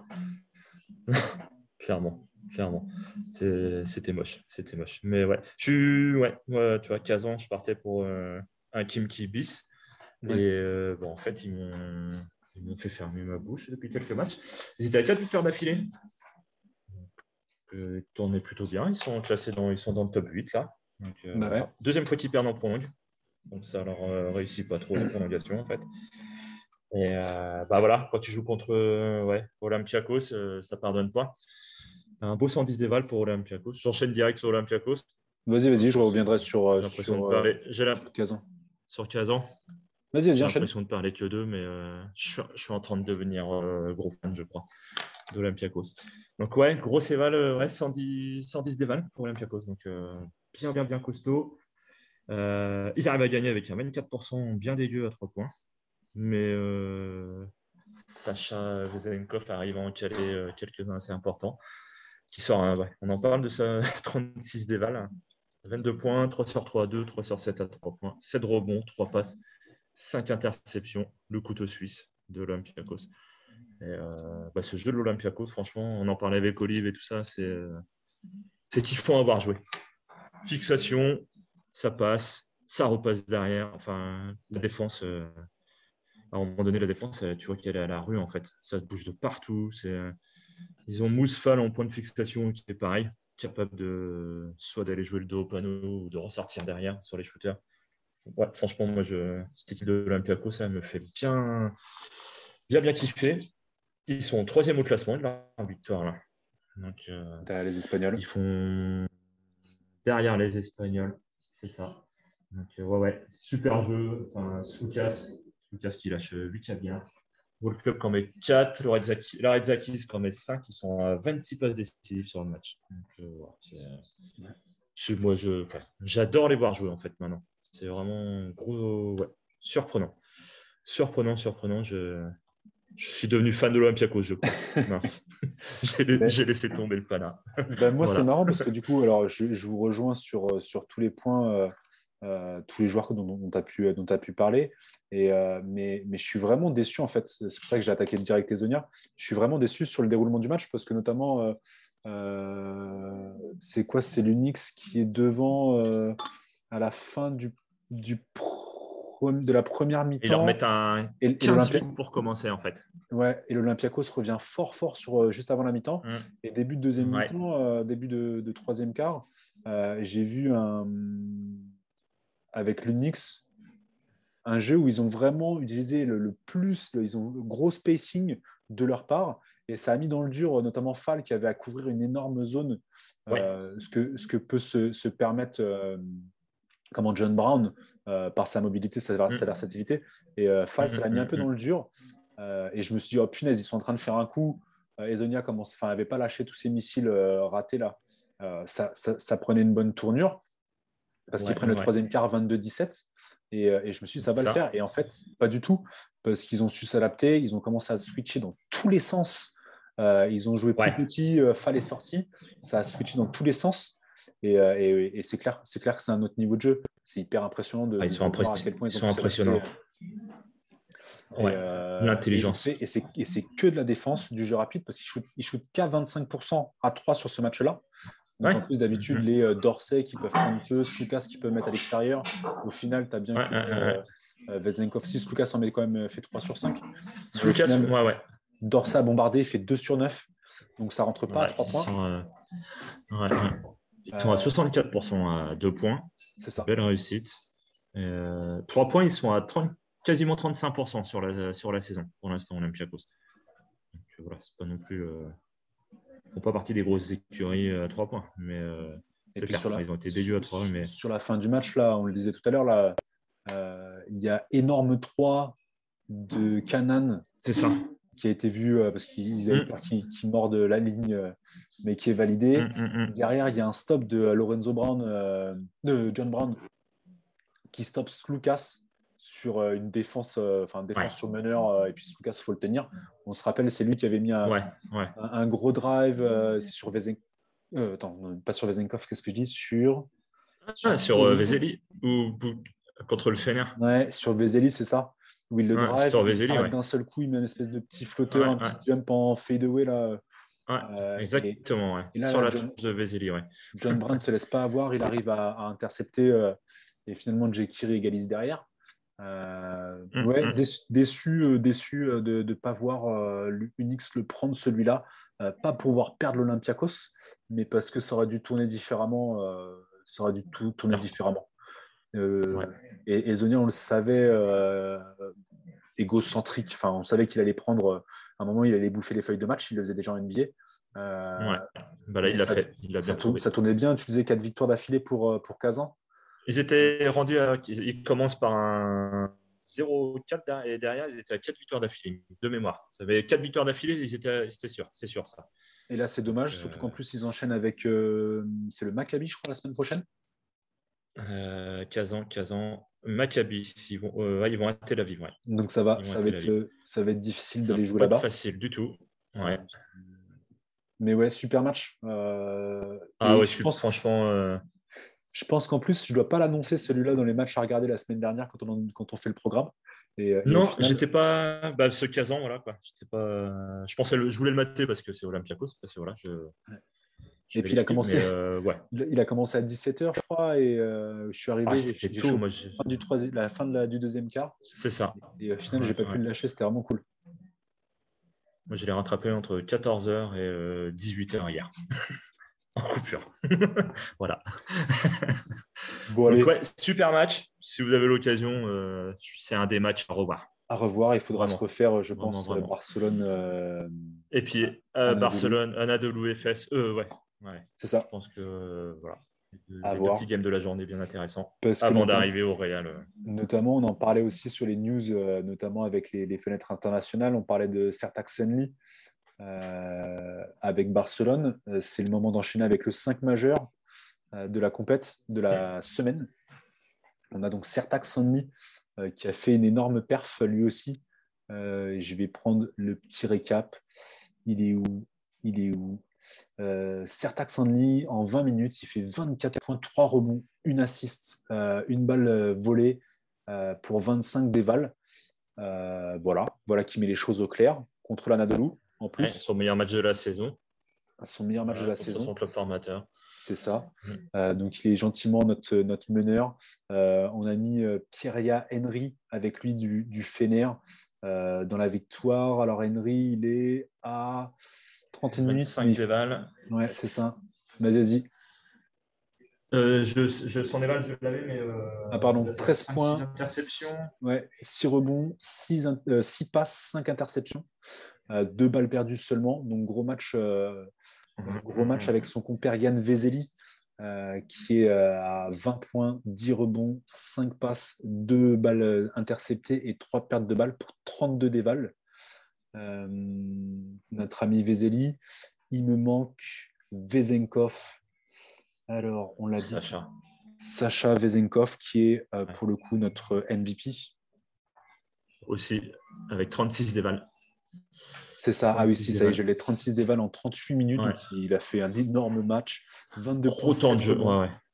clairement, clairement. C'était moche, c'était moche. Mais ouais, je ouais, tu vois, 15 ans, je partais pour euh, un Kim bis. Et bon, en fait, ils m'ont fait fermer ma bouche depuis quelques matchs. Ils étaient à 4 victoires d'affilée? Euh, tournaient plutôt bien. Ils sont classés dans, ils sont dans le top 8 là. Euh, bah Deuxième fois qu'ils perdent en prolongue. Donc ça leur euh, réussit pas trop la prolongation en fait. Et euh, bah voilà, quand tu joues contre ouais, Olympiakos, ça pardonne pas. Un beau 110 déval pour Olympiakos. J'enchaîne direct sur Olympiakos. Vas-y, vas-y, je reviendrai sur. J'ai de parler. Kazan. Sur Kazan. Vas-y, J'ai l'impression de parler que d'eux, mais je, je, suis en train de devenir gros fan, je crois d'Olympiakos. Donc ouais, gros éval, euh, ouais, 110, 110 déval pour Olympiakos. Donc euh, bien, bien, bien costaud. Euh, ils arrivent à gagner avec un 24% bien dégueu à 3 points. Mais Sacha Vezenkov arrive à en caler quelques-uns assez importants. Qui sort, on en parle de ça, 36 déval. 22 points, 3 sur 3 à 2, 3 sur 7 à 3 points, 7 rebonds, 3 passes, 5 interceptions, le couteau suisse de l'Olympiakos. Euh, bah, ce jeu de l'Olympiakos, franchement, on en parlait avec Olive et tout ça, c'est euh, qu'il faut avoir joué. Fixation, ça passe, ça repasse derrière. Enfin, la défense, euh, à un moment donné, la défense, tu vois qu'elle est à la rue en fait. Ça bouge de partout. Ils ont Mousfal en point de fixation qui est pareil, capable de soit d'aller jouer le dos au panneau ou de ressortir derrière sur les shooters. Ouais, franchement, moi, je, cette équipe de l'Olympiakos, ça me fait bien, bien, bien kiffer. Ils sont troisième au classement de la victoire. Là. Donc, euh, derrière les Espagnols. Ils font derrière les Espagnols, c'est ça. Donc, euh, ouais, ouais, super jeu. Enfin, Soukas, Soukas qui lâche 8 à bien. World Cup quand met 4, Loredzakis quand met 5. Ils sont à 26 passes décisives sur le match. Donc, euh, moi, je, j'adore les voir jouer en fait maintenant. C'est vraiment gros, ouais, surprenant. Surprenant, surprenant. Je, je suis devenu fan de l'Olympiakos, je crois. Mince. J'ai laissé tomber le pana. Ben, moi, c'est marrant parce que du coup, alors, je, vous rejoins sur, euh, sur tous les points, euh, euh, tous les joueurs dont, tu as, pu, dont as pu parler. Et, mais, mais je suis vraiment déçu, en fait. C'est pour ça que j'ai attaqué direct Ezonia. Je suis vraiment déçu sur le déroulement du match parce que, notamment, c'est quoi? C'est l'Unix qui est devant à la fin du, du de la première mi-temps. Ils leur mettent un 15 minutes pour commencer, en fait. Ouais, et l'Olympiakos revient fort, fort sur, euh, juste avant la mi-temps. Mm. Et début de deuxième mi-temps, euh, début de, troisième quart, euh, j'ai vu un, avec l'Unix un jeu où ils ont vraiment utilisé le, plus, ils ont le gros spacing de leur part. Et ça a mis dans le dur, notamment Fall, qui avait à couvrir une énorme zone, ce, que, ce que peut se, se permettre comment John Brown, euh, par sa mobilité, sa, mm. versatilité. Et euh, Fall, ça l'a mis un peu mm, mm, dans le dur. Euh, et je me suis dit, oh punaise, ils sont en train de faire un coup. Ezonia n'avait pas lâché tous ses missiles ratés là. Ça, ça, prenait une bonne tournure parce qu'ils prennent le troisième quart 22-17. Et, et, je me suis dit, ça va le faire. Et en fait, pas du tout, parce qu'ils ont su s'adapter, ils ont commencé à switcher dans tous les sens. ils ont joué plus petit, Fall est sorti, ça a switché dans tous les sens. Euh, et, c'est clair, c'est clair que c'est un autre niveau de jeu. C'est hyper impressionnant de, ah, ils sont voir à quel point ils, sont impressionnants. Euh, L'intelligence. Et c'est que de la défense, du jeu rapide, parce qu'ils shootent, shootent qu'à 25% à 3 sur ce match-là. En plus, d'habitude, mm-hmm. les euh, Dorsey qui peuvent prendre feu, Slukas qui peut mettre à l'extérieur. Au final, tu as bien ouais, que 6, Lucas en met quand même fait 3 sur 5. Slukas, ouais, ouais. Dorsey a bombardé, fait 2 sur 9. Donc ça rentre pas à 3 points. Sont, ils sont à 64% euh, à 2 points. C'est ça. Belle réussite. Euh, 3 points, ils sont à 30, quasiment 35% sur la, sur la saison pour l'instant, Olympiakos. Donc euh, voilà, c'est pas non plus. Euh, ils font pas partie des grosses écuries à 3 points. Mais euh, sur la, ils ont été déçus à 3 mais... Sur la fin du match, là, on le disait tout à l'heure, là, il y a énorme 3 de Canan. C'est ça qui a été vu euh, parce qu'ils avaient mm. peur qu'il morde la ligne, euh, mais qui est validé. Mm, mm, Derrière, il y a un stop de Lorenzo Brown, de John Brown, qui stoppe Lucas sur une défense, enfin défense sur meneur, et puis cas il faut le tenir. On se rappelle, c'est lui qui avait mis un, un, gros drive sur Vezenkov. attends, pas sur Vezenkov, qu'est-ce que je dis? Sur. Ah, sur Vezeli ou contre le Fener. Ouais, sur Vezeli, c'est ça. Où il le drive, il d'un seul coup, il met une espèce de petit flotteur, un petit jump en fadeaway là. Euh, exactement, et, sur la John, de Vezeli. John Brown ne se laisse pas avoir, il arrive à, intercepter euh, et finalement Jay Kiri égalise derrière. Euh, mm, ouais, mm. déçu, déçu, de ne pas voir Unix le prendre celui-là, pas pour pouvoir perdre l'Olympiakos, mais parce que ça aurait dû tourner différemment. ça aurait dû tout tourner différemment. Et, et Zonia, on le savait, égocentrique. Enfin, on savait qu'il allait prendre à un moment, il allait bouffer les feuilles de match, il le faisait déjà en NBA. Euh, ouais. Bah là, il l'a fait. Il ça, ça, tournait bien. Tu disais quatre victoires d'affilée pour, euh, pour Kazan Ils étaient rendus à. Ils commencent par un 0-4 et derrière, ils étaient à 4 victoires d'affilée, de mémoire. Ça avait 4 victoires d'affilée, ils étaient, c'était sûr, c'est sûr ça. Et là, c'est dommage, euh, surtout qu'en plus, ils enchaînent avec. c'est le Maccabi, je crois, la semaine prochaine Kazan, Kazan, Maccabi. Ils vont, euh, ils vont à Tel Aviv. Ouais. Donc ça va, ça va, être, ça va être difficile d'aller jouer là-bas. Pas facile du tout. Ouais. Mais ouais, super match. Euh, ah ouais, je pense, franchement. Euh, je pense qu'en plus, je ne dois pas l'annoncer celui-là dans les matchs à regarder la semaine dernière quand on, quand on fait le programme. Et, non, j'étais pas. Bah, ce Kazan, voilà. Quoi. Pas... Je, pensais je voulais le mater parce que c'est Olympiakos. Parce que, voilà, je... Et puis il a, commencé, euh, il a commencé à 17h, je crois, et euh, je suis arrivé ah, tôt, moi, du troisième, la fin de la, du deuxième quart. C'est ça. Et au final, je n'ai pas pu le lâcher, c'était vraiment cool. Moi, je l'ai rattrapé entre 14h et 18h euh, hier, en coupure. voilà. Bon, Donc, ouais, super match. Si vous avez l'occasion, c'est un des matchs à revoir à revoir. Il faudra se refaire, je pense, Barcelone. Et puis Barcelone, Anadolu FS. Euh, ouais, c'est ça. Je pense que voilà. Le, petit game de la journée bien intéressant avant d'arriver au Real. Euh. Notamment, on en parlait aussi sur les news, euh, notamment avec les, fenêtres internationales. On parlait de Sertac Senli euh, avec Barcelone. C'est le moment d'enchaîner avec le 5 majeur de la compète de la semaine. On a donc Sertac Senli qui a fait une énorme perf lui aussi. je vais prendre le petit récap. Il est où? Il est où? Euh, Sertac en 20 minutes, il fait 24 points, 3 rebonds, une assist, euh, une balle euh, volée euh, pour 25 dévals. voilà, voilà qui met les choses au clair contre l'Anadolu. En plus, son meilleur match de la saison. Son meilleur match de la saison. Son club formateur. C'est ça. Mm. donc, il est gentiment notre, notre meneur. on a mis Pierria Henry avec lui du, du Fener dans la victoire. Alors, Henry, il est à 31 minutes. 5 déval. Ouais, c'est ça. Vas-y, vas-y. Euh, je, je, son déval, je l'avais, mais. Euh, ah, pardon, 13 points. 6 interceptions. Ouais, 6 rebonds, 6, 6 euh, passes, 5 interceptions. 2 balles perdues seulement. Donc, gros match, gros match avec son compère Yann Vezeli, qui est à 20 points, 10 rebonds, 5 passes, 2 balles interceptées et 3 pertes de balles pour 32 dévals. Euh, notre ami Vezeli. Il me manque Vezenkov. Alors, on l'a dit. Sacha. Sacha Vezenkov, qui est euh, pour le coup notre MVP. Aussi, avec 36 dévals. C'est ça, ah oui, si, ça y est, j'ai les 36 dévals en 38 minutes. il a fait un énorme match. 22 Trop temps de jeu.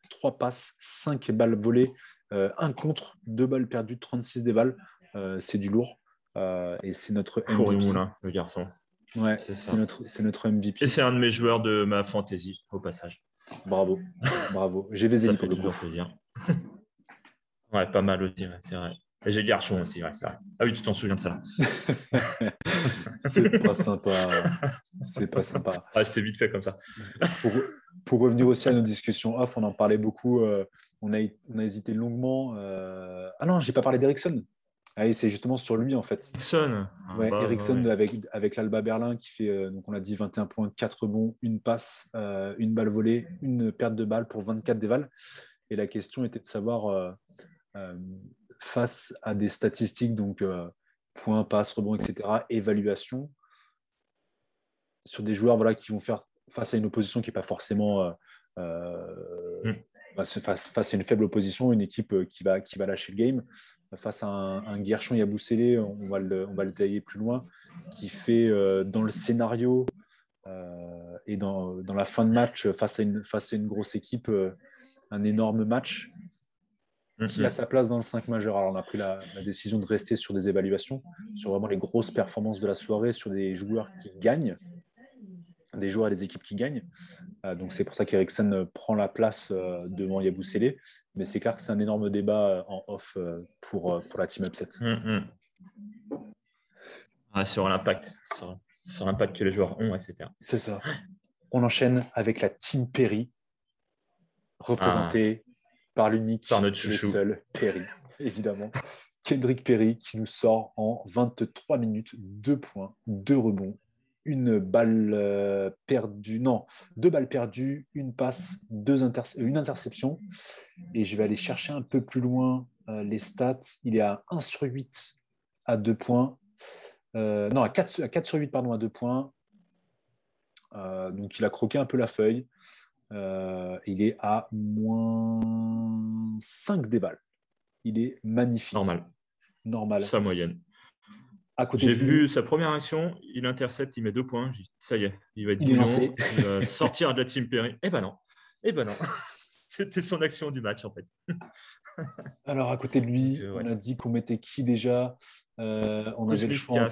3 passes, 5 balles volées, euh, 1 contre, 2 balles perdues, 36 dévals. Euh, c'est du lourd. Euh, et c'est notre MVP. le garçon. Ouais, c'est notre, notre MVP. Et c'est un de mes joueurs de ma fantasy, au passage. Bravo, bravo. J'ai Vézélie pour toujours plaisir. ouais, pas mal aussi, c'est vrai. Et j'ai Garchon aussi, ouais, c'est vrai. Ah oui, tu t'en souviens de ça. c'est pas sympa. C'est pas sympa. Ah, c'était vite fait comme ça. pour, pour, revenir aussi à nos discussions off, on en parlait beaucoup. Euh, on, a, on a hésité longuement. Euh... Ah non, j'ai pas parlé d'Erickson. Ah c'est justement sur lui en fait. Ericsson. Ah, ouais, bah, Ericsson avec, avec l'Alba Berlin qui fait, euh, donc on a dit 21 points, 4 bons, une passe, euh, une balle volée, une perte de balle pour 24 dévals. Et la question était de savoir, euh, face à des statistiques, donc points, passes, rebonds, etc., évaluation, sur des joueurs voilà, qui vont faire face à une opposition qui n'est pas forcément. Bah, face, face, à une faible opposition, une équipe qui va, qui va lâcher le game, face à un, un Guerchon Yaboussélé, on va, le, on va le détailler plus loin, qui fait dans le scénario et dans, dans, la fin de match face à une, face à une grosse équipe un énorme match qui a sa place dans le 5 majeur. Alors, on a pris la, décision de rester sur des évaluations, sur vraiment les grosses performances de la soirée, sur des joueurs qui gagnent, des joueurs et des équipes qui gagnent. Euh, donc, c'est pour ça qu'Eriksen prend la place euh, devant Yabusele. Mais c'est clair que c'est un énorme débat euh, en off pour, pour la team upset. Mm, mm. sur l'impact, sur, l'impact que les joueurs ont, etc. C'est ça. On enchaîne avec la team Perry, représentée par l'unique, par notre chouchou. seul Perry, évidemment. Kendrick Perry qui nous sort en 23 minutes, 2 points, 2 rebonds, une balle euh, perdue, non, deux balles perdues, une passe, deux une interception. Et je vais aller chercher un peu plus loin euh, les stats. Il est à 1 sur 8 à 2 points. Euh, non, à 4, à 4, sur 8 pardon, à 2 points. donc il a croqué un peu la feuille. Il est à moins 5 des balles. Il est magnifique. Normal. Normal. Sa moyenne. J'ai vu sa première action, il intercepte, il met deux points. ça y est, il va être il, il va sortir de la team Perry. Eh ben non. Eh ben non. C'était son action du match en fait. Alors à côté de lui, euh, on a dit qu'on mettait qui déjà? Euh, On avait le choix.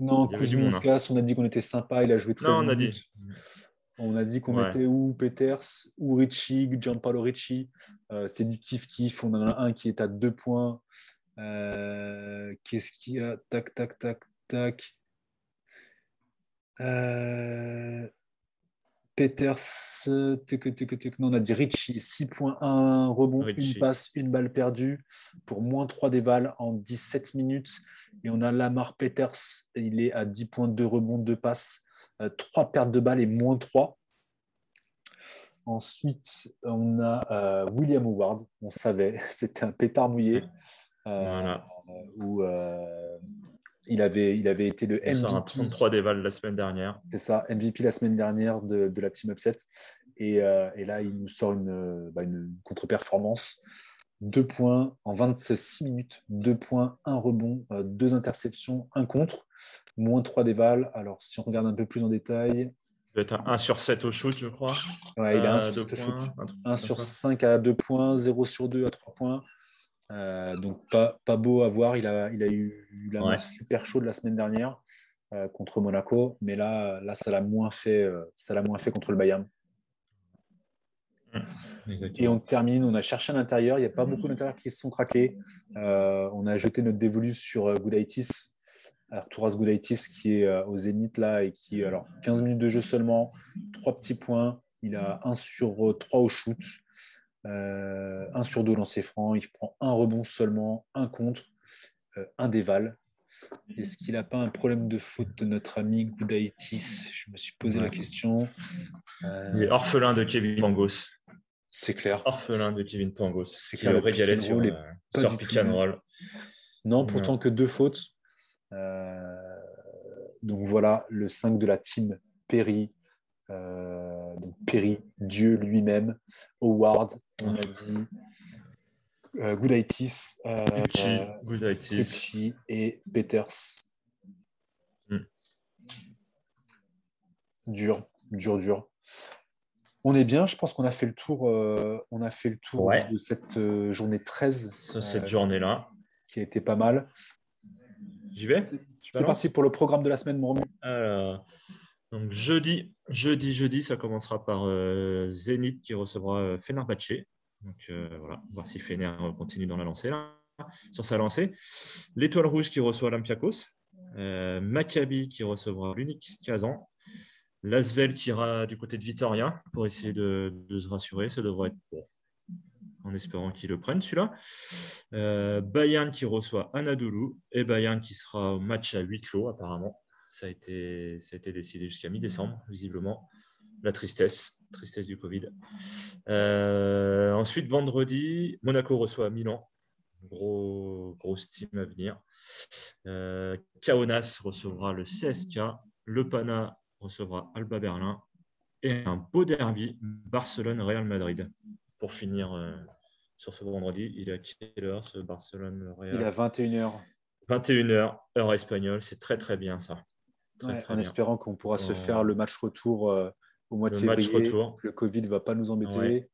Non, Kuzmiskas, on a dit qu'on était sympa, il a joué très Non, on a dit. On a dit qu'on mettait ou Peters ou Ricci, Gianpaolo Ricci. Euh, c'est du kiff-kiff. On en a un qui est à deux points. Euh, qu'est-ce qu'il y a? Tac, tac, tac, tac. Euh, Peters, non, on a dit Ricci, 6.1 rebond, une passe, une balle perdue pour moins 3 des balles en 17 minutes. Et on a Lamar Peters, il est à 10.2 rebonds, 2 passes, 3 euh, pertes de balles et moins 3. Ensuite, on a euh, William Howard. On savait, c'était un pétard mouillé. Euh, où il, avait, il avait été le MVP. Un 33 des balles la semaine dernière. C'est ça, MVP la semaine dernière de, la Team Upset. Et, là, il nous sort une, bah, une contre-performance. Deux points en 26 minutes, deux points, un rebond, deux interceptions, un contre moins 3 des Val. Alors, si on regarde un peu plus en détail. Il doit être 1 sur 7 au shoot, je crois. Ouais, il a 1 euh, sur, points, 1 sur 5 à 2 points, 0 sur 2 à 3 points. Euh, donc, pas, pas beau à voir. Il a, il a eu il a super chaud de la semaine dernière euh, contre Monaco. Mais là, là ça l'a moins, fait, ça l'a moins fait contre le Bayern. Et on termine, on a cherché un intérieur, il n'y a pas beaucoup d'intérieurs qui se sont craqués. on a jeté notre dévolu sur Goudaitis, Arturas Goudaitis qui est euh, au Zénith là et qui, alors 15 minutes de jeu seulement, 3 petits points, il a 1 sur 3 au shoot, euh, 1 sur 2 lancé franc, il prend un rebond seulement, un contre, euh, un déval. Est-ce qu'il n'a pas un problème de faute de notre ami Goudaitis Je me suis posé la question. Euh, il est orphelin de Kevin Pangos. C'est clair. Orphelin de Kevin Pangos. C'est clair. Le régalait sur, sur pick and roll. Non, pourtant que deux fautes. Euh, donc voilà le 5 de la team Perry. Euh, Perry, Dieu lui-même, Howard, on a dit, euh, Goodaitis, euh, et Peters. Hmm. Dur, dur, dur. On est bien, je pense qu'on a fait le tour, on a fait le tour de cette journée 13. cette journée-là. Qui a été pas mal. J'y vais? C'est parti pour le programme de la semaine, mon Alors, donc jeudi, jeudi, jeudi, ça commencera par euh, Zénith qui recevra euh, Fenerbahce. Donc euh, voilà, voir si Fener continue dans la lancée sur sa lancée. L'Étoile Rouge qui reçoit Olympiakos. Maccabi qui recevra l'unique Kazan. L'Asvel qui ira du côté de Vitoria pour essayer de, se rassurer. Ça devrait être bon, en espérant qu'ils le prennent celui-là. Euh, Bayern qui reçoit Anadolu et Bayern qui sera au match à huis clos apparemment. Ça a été, ça a été décidé jusqu'à mi-décembre, visiblement. La tristesse, tristesse du Covid. Euh, ensuite, vendredi, Monaco reçoit Milan. Gros, grosse team à venir. Euh, Kaunas recevra le CSK. Le Pana recevra Alba Berlin. et un beau derby Barcelone-Real Madrid pour finir euh, sur ce vendredi. Il est à quelle heure ce Barcelone-Real Il est à 21h. 21h, heure espagnole. C'est très très bien ça. En espérant qu'on pourra se faire le match retour euh, au mois de février. Match retour. Que le Covid ne va pas nous embêter.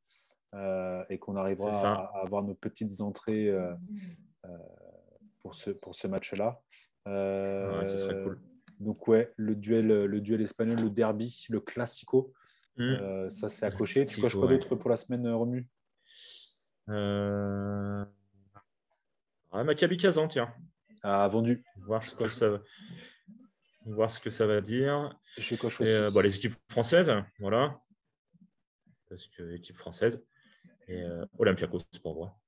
Euh, et qu'on arrivera à, avoir nos petites entrées pour ce, pour ce match-là. ce serait cool. Donc ouais, le duel, le duel espagnol, le derby, le classico, mm. euh, ça c'est à cocher. Tu coches quoi d'autre pour la semaine, euh, Remu euh... ah, Maccabi Kazan, tiens. Ah, vendu. Voir ce que ça va, voir ce que ça va dire. Je coche aussi. Euh, les équipes françaises, voilà. Parce que l'équipe française. Et Olympiakos pour moi.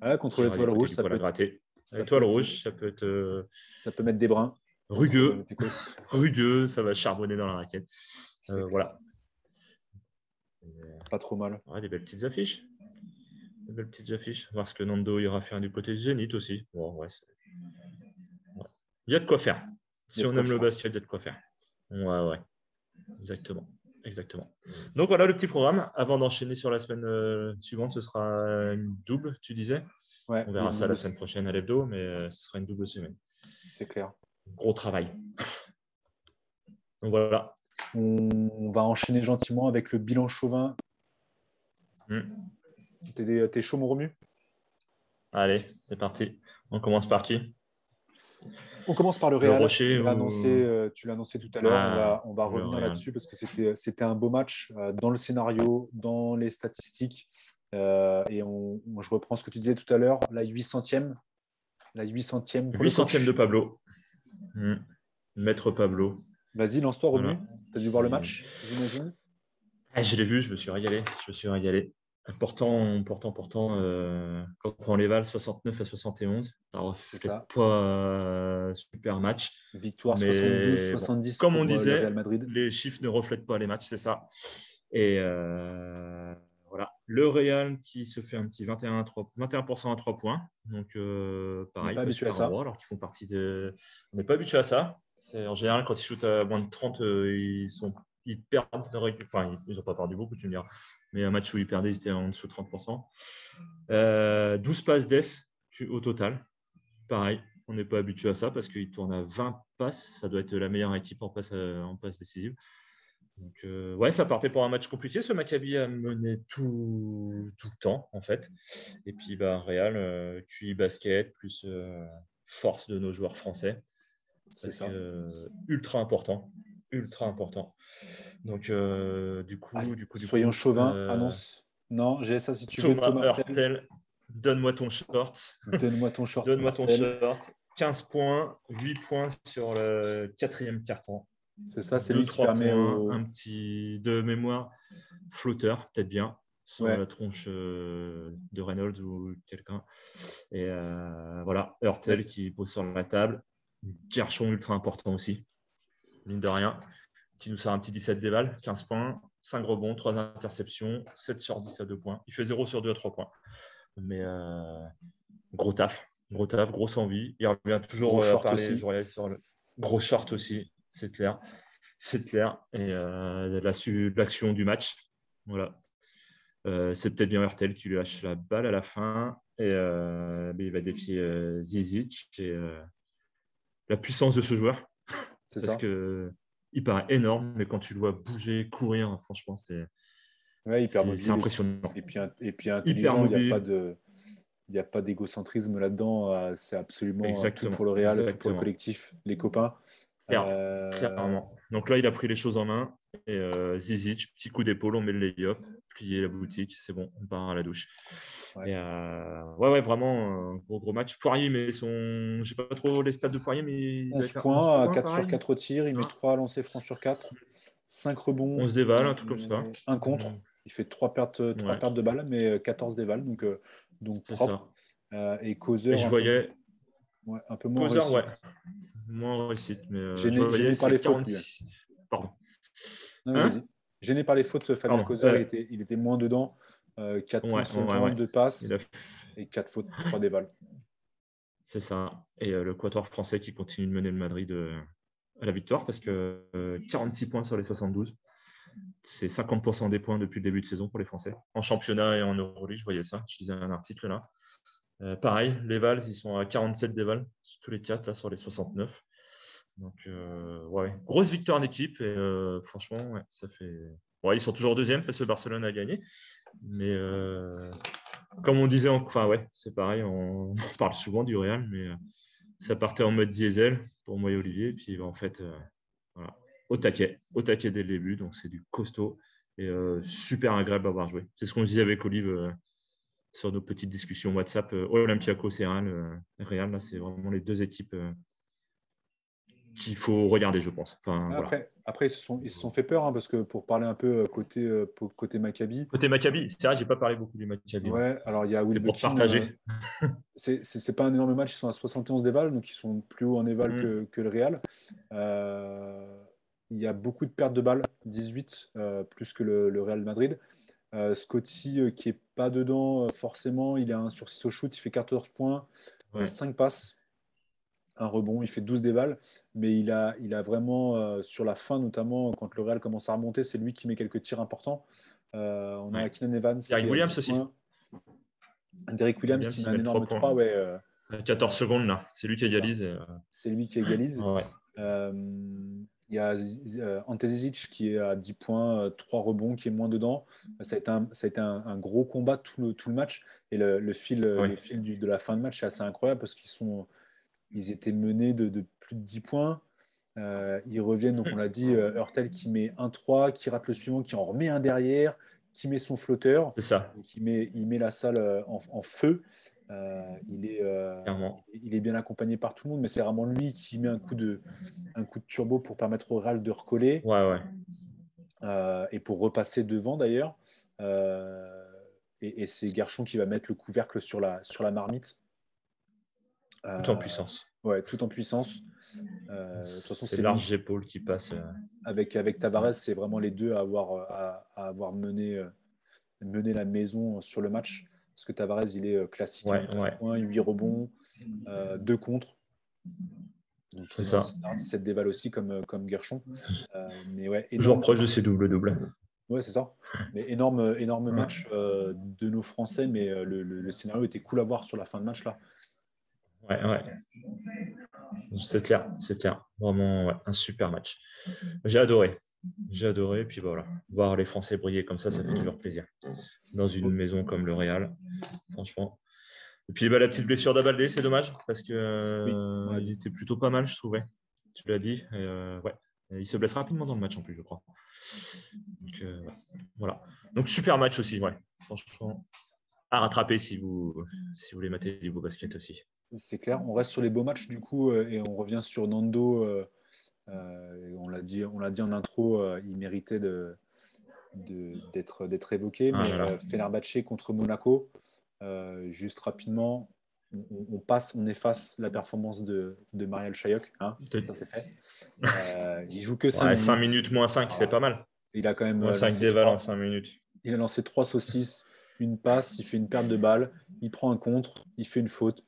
Ah, contre l'étoile rouge, ça peut gratter. L'étoile rouge, ça peut être. Ça peut mettre des brins. Rugueux. Rugueux, ça va charbonner dans la raquette. Euh, voilà. Pas trop mal. des belles petites affiches. Des belles petites affiches. Voir ce que Nando ira faire du côté du Zénith aussi. ouais, il y a de quoi faire. Si on aime le basket, il y a de quoi faire. Ouais, ouais. Exactement. Exactement. Donc voilà le petit programme. Avant d'enchaîner sur la semaine euh, suivante, ce sera une double, tu disais ouais, On verra ça la semaine prochaine à l'hebdo, mais euh, ce sera une double semaine. C'est clair gros travail. Donc voilà. On va enchaîner gentiment avec le bilan chauvin. Hmm. T'es chaud, mon Romu? Allez, c'est parti. On commence par qui? On commence par le Real. tu l'as annoncé, euh, annoncé, tout à l'heure. Ah, on va, revenir là-dessus parce que c'était un beau match euh, dans le scénario, dans les statistiques. Euh, et on, je reprends ce que tu disais tout à l'heure, la 800e. La 800e. 800e de Pablo. Hmm. Maître Pablo. Vas-y, lance-toi, Romu. Tu as dû voir le match, j'imagine ah, Je l'ai vu, je me suis régalé. Je me suis régalé. Pourtant, pourtant, pourtant, euh, quand on prend les Vals 69 à 71, ça pas euh, super match. Victoire 72-70. Comme on euh, disait, les chiffres ne reflètent pas les matchs, c'est ça. Et voilà, le Real qui se fait un petit 21%, à 3, 21 à 3 points. Donc, euh, pareil, pas habitué à ça. alors qu'ils font partie de. On n'est pas habitué à ça. En général, quand ils shootent à moins de 30, euh, ils, sont, ils perdent. Enfin, ils n'ont pas perdu beaucoup, tu me diras. Mais un match où ils perdaient, ils étaient en dessous de 30%. Euh, 12 passes d'ess au total. Pareil, on n'est pas habitué à ça parce qu'ils tournent à 20 passes. Ça doit être la meilleure équipe en passe, euh, en passe décisive. Donc, euh, ouais, ça partait pour un match compliqué. Ce Maccabi a mené tout, tout le temps, en fait. Et puis, bah, Real, euh, QI basket, plus euh, force de nos joueurs français. C'est ça. ultra important. Ultra important. Donc, du coup, du coup, soyons chauvins, annonce. Non, j'ai ça si tu veux. Thomas donne-moi ton short. Donne-moi ton short. donne-moi ton short. 15 points, 8 points sur le quatrième carton. C'est ça, c'est lui qui permet un petit de mémoire flotteur, peut-être bien, sur la tronche euh, de Reynolds ou quelqu'un. Et euh, voilà, Hurtel qui pose sur la table. Gershon ultra important aussi, mine de rien, qui nous sort un petit 17 déval, 15 points, 5 rebonds, 3 interceptions, 7 sur 10 à 2 points. Il fait 0 sur 2 à 3 points. Mais euh, gros taf, gros taf, grosse envie. Il revient toujours à parler, je sur le gros short aussi c'est clair. C'est clair. Et euh, l'action du match, voilà. Euh, c'est peut-être bien Hertel qui lui lâche la balle à la fin. Et euh, il va défier euh, Zizic. Et, la puissance de ce joueur. C'est Parce que il paraît énorme, mais quand tu le vois bouger, courir, franchement, c'est c'est impressionnant. Et puis, et puis intelligent, il n'y a pas de. Il n'y a pas d'égocentrisme là-dedans. C'est absolument tout pour le Real, tout pour le collectif, les copains. Euh, clairement. Donc là, il a pris les choses en main. Et euh, Zizic, petit coup d'épaule, on met le lay-up, plier la boutique, c'est bon, on part à la douche. Ouais, euh, ouais, vraiment, un gros, gros match. Poirier, mais son. Je sais pas trop les stats de Poirier, mais. 11 points, à 4 sur 4 tirs, il met 3 lancers francs sur 4, 5 rebonds. 11 déval, un truc comme ça. Un contre. Il fait 3 pertes, 3 pertes de balles, mais 14 déval, donc, donc propre. et causeur. Et je voyais. Ouais, un peu moins. Causeur, ouais. Moins réussite. Mais euh, gêné, par les fautes. Pardon. Hein gêné par les fautes, Fabien Causeur, il, était, il, était, moins dedans. 4 points sur de passe et 4 fautes, 3 déval. C'est ça. Et euh, le quator français qui continue de mener le Madrid euh, à la victoire parce que 46 points sur les 72. c'est 50% des points depuis le début de saison pour les Français. En championnat et en Euroleague, je voyais ça. Je lisais un article là. Euh, pareil, les Vals, ils sont à 47 des Vals, tous les quatre là, sur les 69. Donc, euh, ouais, grosse victoire d'équipe. Et euh, franchement, ça fait. Ouais, ils sont toujours deuxième parce que Barcelone a gagné. Mais comme on disait, enfin, ouais, c'est pareil, on... parle souvent du Real, mais ça partait en mode diesel pour moi et Olivier. Puis en fait, au taquet, au taquet dès le début. Donc, c'est du costaud et super agréable à avoir joué. C'est ce qu'on disait avec Olive sur nos petites discussions WhatsApp. Euh, Olympiakos et Real, euh, Real là, c'est vraiment les deux équipes euh, qu'il faut regarder, je pense. Enfin, après, après, ils se sont, ils se sont fait peur, hein, parce que pour parler un peu côté, côté Maccabi. Côté Maccabi, c'est vrai, j'ai pas parlé beaucoup du Maccabi. Ouais, alors il y a Will pour partager. c'est pas un énorme match, ils sont à 71 d'éval, donc ils sont plus haut en éval mm. que, que, le Real. il y a beaucoup de pertes de balles, 18, plus que le, le Real Madrid. Euh, Scotty, euh, qui est pas dedans euh, forcément, il est un sur 6 au shoot, il fait 14 points, 5 passes, un rebond, il fait 12 dévals, mais il a, il a vraiment, sur la fin notamment, quand le Real commence à remonter, c'est lui qui met quelques tirs importants. on a Keenan Evans. Derek Williams aussi. Derek Williams, qui met un énorme 3, ouais. 14 secondes là, c'est lui qui égalise. C'est lui qui égalise. Il y a euh, Ante qui est à 10 points, 3 euh, rebonds, qui est moins dedans. Ça a été un, ça a été un, gros combat tout le, tout le match. Et le, fil, le fil du, de la fin de match est assez incroyable parce qu'ils sont, ils étaient menés de, de, plus de 10 points. Euh, ils reviennent, donc on l'a dit, Hurtel qui met un 3, qui rate le suivant, qui en remet un derrière, qui met son flotteur. C'est ça. Qui met, il met la salle en, en feu. Euh, il, est, euh, il est bien accompagné par tout le monde, mais c'est vraiment lui qui met un coup de, un coup de turbo pour permettre au Real de recoller. Ouais, ouais. Euh, et pour repasser devant d'ailleurs. et, c'est Garchon qui va mettre le couvercle sur la, sur la marmite. Tout en puissance. Ouais, tout en puissance. c'est large épaule qui passe. Avec, avec Tavares, c'est vraiment les deux à avoir, à, à avoir mené, mené la maison sur le match. Parce que Tavares, il est euh, classique. Ouais, 8 rebonds, 2 euh, contre. C'est ça. 17 déval aussi, comme, euh, comme Gershon. mais ouais, Toujours proche de ses doubles-doubles. Ouais, c'est ça. Mais énorme, énorme match de nos Français, mais le, scénario était cool à voir sur la fin de match là. Ouais, ouais. C'est clair, c'est clair. Vraiment un super match. J'ai adoré. J'ai adoré. Puis voilà, voir les Français briller comme ça, ça fait toujours plaisir. Dans une maison comme le Real, franchement. Et puis bah, la petite blessure d'Abaldé, c'est dommage parce que euh, il était plutôt pas mal, je trouvais. Tu l'as dit. Euh, ouais. il se blesse rapidement dans le match en plus, je crois. Donc, euh, voilà. Donc super match aussi, ouais. Franchement, à rattraper si vous, si vous voulez mater du beau basket aussi. C'est clair. On reste sur les beaux matchs du coup et on revient sur Nando euh, on l'a dit, on l'a dit en intro, euh, il méritait de, d'être, d'être évoqué. Ah, mais euh, Fenerbahce contre Monaco, juste rapidement, on, passe, on efface la performance de, de Mariel Chayok. Hein, ça c'est fait. il joue que 5 5 minutes moins 5, c'est pas mal. Il a quand même. Moins 5 déval en 5 minutes. Il a lancé 3 saucisses, une passe, il fait une perte de balle, il prend un contre, il fait une faute,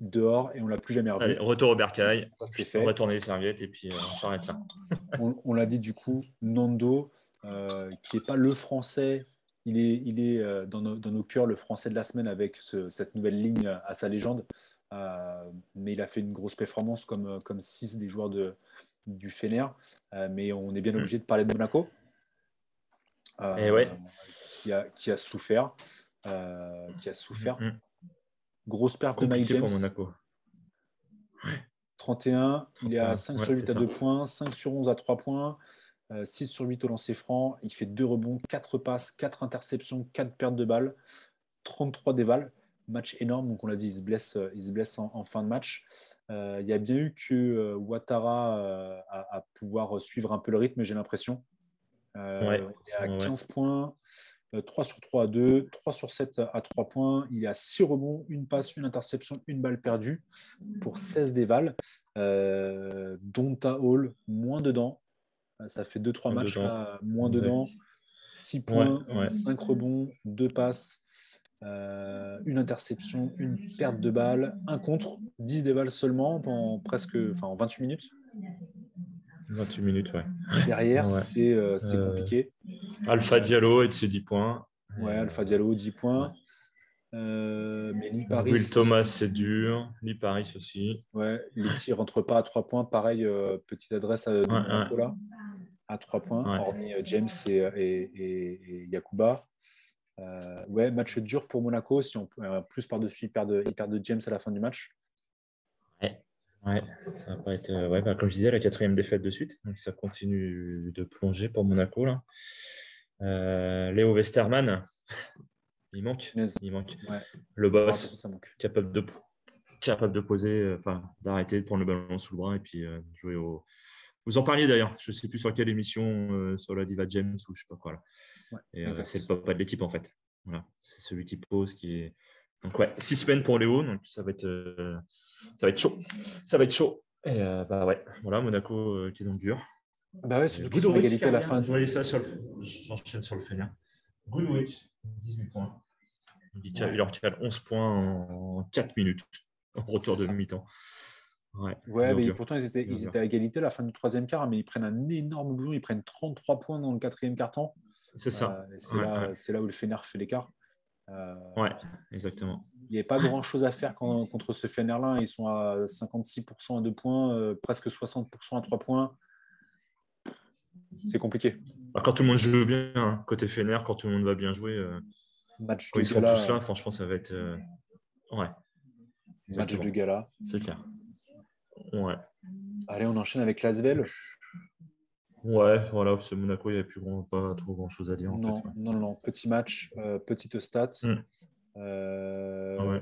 dehors et on l'a plus jamais revu. retour au bercail, on va tourner les serviettes et puis euh, on s'arrête là. on, l'a dit du coup, Nando, euh, qui n'est pas le français, il est, il est euh, dans, nos, dans, nos, cœurs le français de la semaine avec cette nouvelle ligne à sa légende. mais il a fait une grosse performance comme, comme six des joueurs de, du Fener. mais on est bien mm. obligé de parler de Monaco. et ouais. Qui, a, qui a souffert. qui a souffert. Mm, mm. Grosse perte de Mike James. 31, il est à 5 sur 8 à 2 points, 5 sur 11 à 3 points, 6 euh, sur 8 au lancer franc. Il fait 2 rebonds, 4 passes, 4 interceptions, 4 pertes de balles, 33 dévals. Match énorme, donc on l'a dit, il se blesse, il se blesse en, fin de match. Euh, il y a bien eu que euh, Ouattara à, pouvoir suivre un peu le rythme, j'ai l'impression. il est à 15 points, 3 euh, sur 3 à 2, 3 sur 7 à 3 points. Il a 6 rebonds, une passe, une interception, une balle perdue pour 16 dévals. Euh, Donta Hall, moins dedans. Euh, ça fait 2-3 matchs là, moins dedans. 6 points, 5 rebonds, 2 passes, une interception, une perte de balle, un contre, 10 dévals seulement en presque enfin, en 28 minutes. 28 minutes, ouais. Derrière, c'est compliqué. Alpha Diallo et de ses 10 points. Ouais, Alpha Diallo, 10 points. Euh, mais Paris. Will Thomas, c'est dur. Lee Paris aussi. Ouais, les tirs rentrent pas à 3 points. Pareil, euh, petite adresse à, ouais, à 3 points, hormis euh, James et, et, Yakuba. ouais, match dur pour Monaco. Si on plus par-dessus, il perd, de, de James à la fin du match. Ouais, ouais ça va pas être. Ouais, bah, comme je disais, la quatrième défaite de suite. Donc ça continue de plonger pour Monaco. Là. Léo Westerman, il manque. Il manque. Le boss, capable de, capable de poser, euh, enfin, d'arrêter, de prendre le ballon sous le bras et puis euh, jouer au. Vous en parliez d'ailleurs, je ne sais plus sur quelle émission, euh, sur la Diva James ou je sais pas quoi. Là. c'est le papa de l'équipe en fait. Voilà. C'est celui qui pose, qui est. Donc ouais, six semaines pour Léo, donc ça va être, ça va être chaud. Ça va être chaud. Et bah ouais, voilà, Monaco qui est donc dur. Bah ouais, c'est égalité à la fin. Je ça sur le... J'enchaîne sur le Fener. Goodwich, 18 points. Il leur cale 11 points en 4 minutes en retour de mi-temps. Ouais, ouais mais pourtant ils étaient, ils étaient à égalité à la fin du troisième quart, mais ils prennent un énorme boulot, ils prennent 33 points dans le quatrième quart-temps. C'est ça. Euh, c'est là, là, où le Fener fait l'écart. Euh, ouais, exactement. Il n'y avait pas grand chose à faire contre ce Fener-là. Ils sont à 56% à 2 points, euh, presque 60% à 3 points. C'est compliqué. Bah, quand tout le monde joue bien, hein, côté Fener, quand tout le monde va bien jouer, Match Quand ils sont tous là, franchement, ça va être. Euh, ouais. Match de gala. C'est clair. Ouais. Allez, on enchaîne avec Lasvel. Ouais, voilà, c'est Monaco, il n'y avait plus grand, pas trop grand chose à dire. non, non, non, petit match, euh, petite stats. Mm. Euh, ah ouais.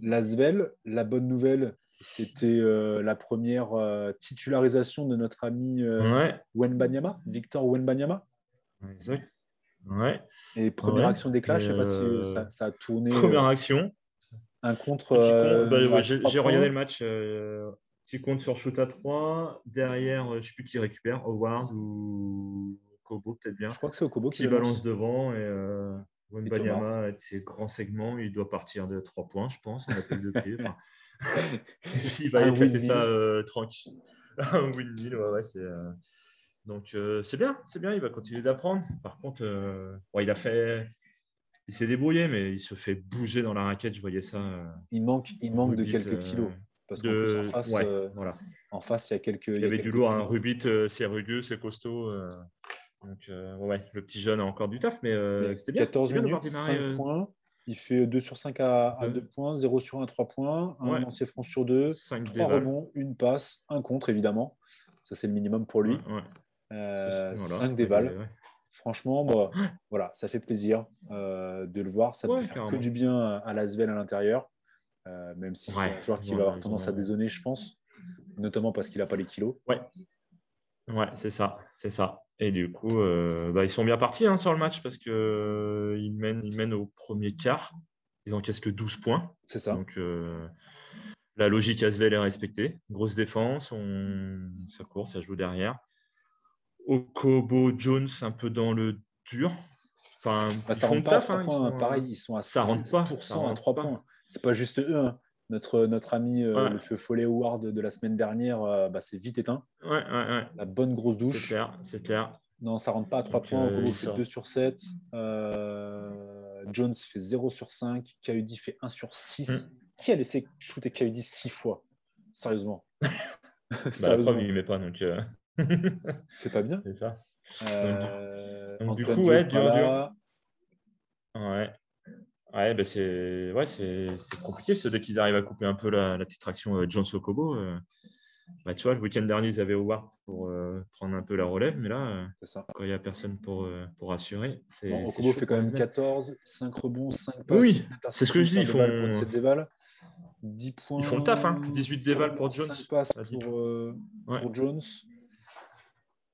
Lasvel, la bonne nouvelle, c'était la première titularisation de notre ami ouais. Wenbanyama, Victor Wenbanyama. Exact. Ouais. Et première action des clashs, je ne sais pas si euh, ça, a tourné. Première euh, action. Un contre. Euh, bah, j'ai regardé le match. Petit compte sur shoot à 3. Derrière, je ne sais plus qui récupère, Howard ou Kobo, peut-être bien. Je crois que c'est au Kobo qui, balance devant. Et euh, Wembanyama, avec ses grands segments, il doit partir de 3 points, je pense, en appel de pied. il va éclater ça tranquille. Un ouais, ouais c'est. Donc euh, c'est bien, c'est bien, il va continuer d'apprendre. Par contre, euh, il a fait, il s'est débrouillé, mais il se fait bouger dans la raquette. Je voyais ça. Euh, il manque, il manque de quelques kilos. Parce de... en face, voilà. en face, il y a quelques. Il y, avait du lourd. Un hein. Rubit, c'est rugueux, c'est costaud. donc ouais, le petit jeune a encore du taf, mais c'était bien. 14 minutes, 5 points. Il fait 2 sur 5 à, 2 points, 0 sur 1 à 3 points, un lancé franc sur 2, 3 rebonds, une passe, un contre évidemment. Ça, c'est le minimum pour lui. 5 euh, dévals. Franchement, bah, voilà, ça fait plaisir euh, de le voir. Ça ne fait que du bien à Lasvel à l'intérieur, euh, même si c'est un joueur qui va avoir tendance à dézonner, je pense, notamment parce qu'il n'a pas les kilos. Ouais, ouais c'est ça, c'est ça. Et du coup, bah, ils sont bien partis hein, sur le match parce qu'ils ils mènent, ils mènent au premier quart. Ils encaissent que 12 points. C'est ça. Donc, la logique Asvel est respectée. Grosse défense, on... ça court, ça joue derrière. Okobo Jones un peu dans le dur. Enfin, bah, ça rentre pas hein, ils pareil, ils sont à ça rentre pas, à 3 points. C'est pas juste eux. Hein. Notre, notre ami euh, le feu follet Howard de la semaine dernière, euh, bah, c'est vite éteint. Ouais, ouais, La bonne grosse douche. C'est clair, c'est clair. Non, ça rentre pas à 3 points. Euh, Okobo fait 2 sur 7. Jones fait 0 sur 5. KUD fait 1 sur 6. Mm. Qui a laissé shooter KUD 6 fois? Sérieusement. bah, Sérieusement. il met pas, donc c'est pas bien. C'est ça. Euh, donc, du coup, ouais, dur, dur. Ouais. Ouais, bah c'est ouais, c'est compliqué. C'est dès qu'ils arrivent à couper un peu la, la petite traction euh, John Sokobo. Euh, bah, tu vois, le week-end dernier, ils avaient Howard pour euh, prendre un peu la relève, mais là, ça. quand il n'y a personne pour, pour assurer, c'est. Bon, fait quand même 14, 5 rebonds, 5 passes. Oui, c'est ce que je dis. Ils font... 10 points. Ils font le taf, hein. 18 dévals pour Jones. 5 passes pour, pour Jones.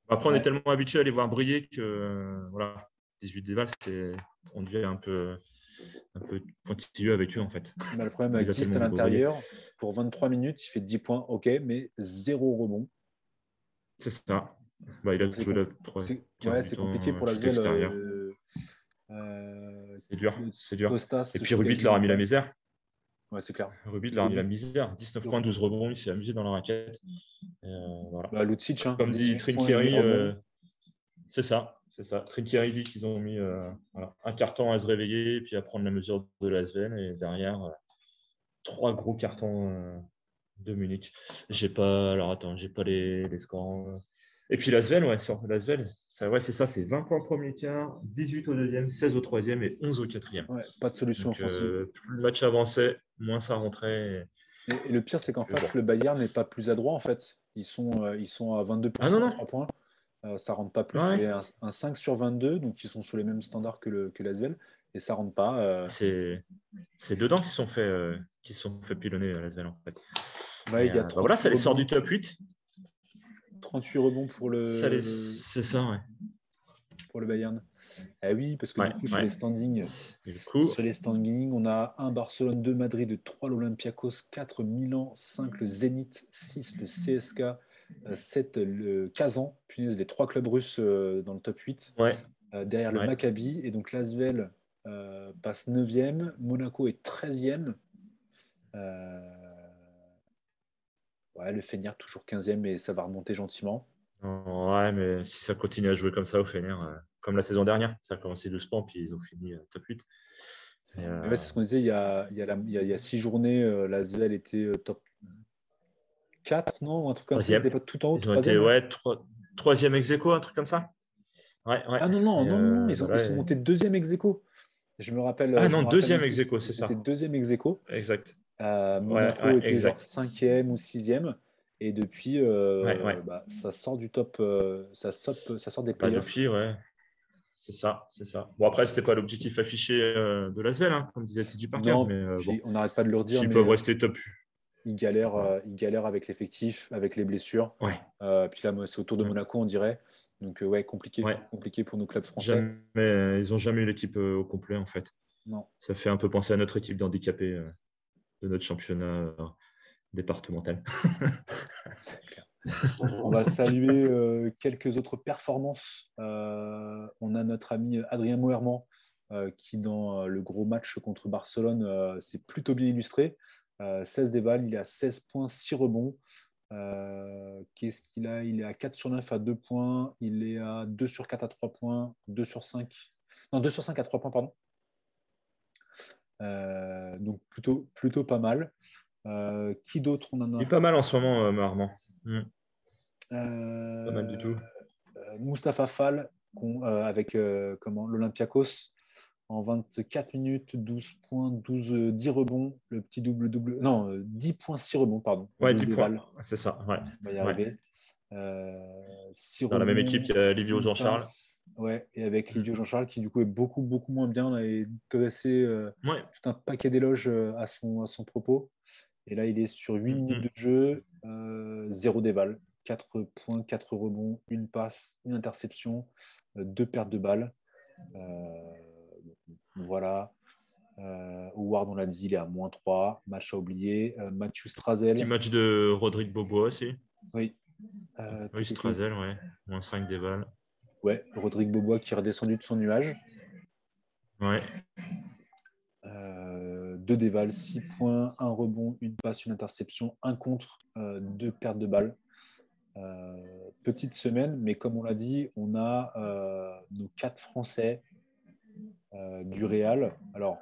Après, on est tellement habitué à les voir briller que voilà, 18 déval, on devient un peu, un peu pointilleux avec eux en fait. le problème avec à l'intérieur, pour 23 minutes, il fait 10 points, ok, mais zéro rebond. C'est ça. Bah, il a joué la 3. C'est compliqué pour la euh, euh, c'est dur, c'est dur. Et puis Rubit leur a mis la misère. Ouais, c'est clair. Rubit leur a mis la misère. 19 points, 12 rebonds, il s'est amusé dans la raquette. Euh, voilà. Bah, hein, Comme dit Trinkerry, euh, c'est ça. C'est ça. Tricky qu'ils ont mis un carton à se réveiller, puis à prendre la mesure de la Sven, et derrière, trois gros cartons de Munich. J'ai pas, alors attends, j'ai pas les, les scores. Et puis Lasvel, ouais, sur Lasvel, ça, ouais, c'est ça, c'est 20 points au premier quart, 18 au deuxième, 16 au troisième et 11 au quatrième. Ouais, pas de solution offensive. Euh, plus le match avançait, moins ça rentrait. Et, le pire, c'est qu'en face, le Bayern n'est pas plus adroit en fait. Ils sont, euh, ils sont à 22 ah, non, 3 points. Euh, ça rentre pas plus. C'est un, 5 sur 22, donc ils sont sous les mêmes standards que, le, que Lasvel. Et ça rentre pas. C'est dedans qu'ils sont fait, qui sont fait pilonner Lasvel en fait. Ouais, il y a bah voilà, ça les sort du top 8. 38 rebonds pour le. C'est ça, ouais. Pour le Bayern. Eh oui, parce que du coup, sur les standings, sur les standings, on a 1 Barcelone, 2 Madrid, 3 l'Olympiakos, 4 Milan, 5 le Zénith, 6 le CSK, 7 euh, le Kazan, puis les trois clubs russes euh, dans le top 8. Ouais. Euh, derrière le Maccabi. Et donc Lasvel passe 9e, Monaco est 13e. Ouais, le Fener toujours 15e, mais ça va remonter gentiment. Ouais, mais si ça continue à jouer comme ça au Fener, euh, comme la saison dernière, ça a commencé doucement, puis ils ont fini euh, top 8. Euh, c'est ce qu'on disait, il y a, il y a, il y a six journées, la ZL était top 4, non Un truc comme ça, pas tout en haut. Ils ont été, ouais, troisième ex un truc comme ça. Ouais, ouais. Ah non, non, non, non, ils, ont, ils sont montés deuxième ex Je me rappelle. Ah non, deuxième ex c'est ça. C'était deuxième ex Exact. Euh, Monaco était genre cinquième ou sixième. Et depuis, euh, bah, ça sort du top, euh, ça, sort, ça sort des playoffs. depuis, ouais. C'est ça, c'est ça. Bon, après, ce n'était pas l'objectif affiché de la hein, comme disait Teddy Parker. mais, bon, on n'arrête pas de leur dire. Ils peuvent rester top. Ils galèrent, ils galèrent avec l'effectif, avec les blessures. Ouais. puis là, c'est autour de Monaco, on dirait. Donc, ouais, compliqué, compliqué pour nos clubs français. Ils n'ont jamais eu l'équipe au complet, en fait. Non. Ça fait un peu penser à notre équipe d'handicapés de notre championnat euh, départemental. on va saluer euh, quelques autres performances. Euh, on a notre ami Adrien Moerman qui, dans le gros match contre Barcelone, s'est plutôt bien illustré. 16 des balles, il est à 16 points, 6 rebonds. Qu'est-ce qu'il a? Il est à 4 sur 9 à 2 points. Il est à 2 sur 4 à 3 points. 2 sur 5. Non, 2 sur 5 à 3 points, pardon. Euh, donc plutôt, plutôt pas mal. Euh, qui d'autre on en a Il est pas mal en ce moment, euh, Marmont. Hmm. pas mal du tout. Mustapha Fall avec comment l'Olympiakos en 24 minutes, 12 points, 12, 10 rebonds, le petit double double. Non, 10 points, 6 rebonds, pardon. Ouais, 10 points. C'est ça. Ouais. On va y arriver. Dans la même équipe, il y a Livio Jean-Charles. Ouais, et avec Livio Jean-Charles qui du coup est beaucoup beaucoup moins bien. On avait dressé euh, tout un paquet d'éloges euh, à son, à son propos. Et là, il est sur 8 minutes de jeu, euh, 0 déval, 4 points, 4 rebonds, une passe, une interception, 2 euh, pertes de balles. Voilà. Howard, on l'a dit, il est à moins 3. Match à oublier. Mathieu Strazel. Petit match de Rodrigue Bobo aussi. Oui. oui, Strazel, ouais. Moins 5 déval. Ouais, Rodrigue Bobois qui est redescendu de son nuage. Ouais. Euh, deux dévals, six points, un rebond, une passe, une interception, un contre, euh, deux pertes de balles. Euh, petite semaine, mais comme on l'a dit, on a nos quatre Français du Real. Alors,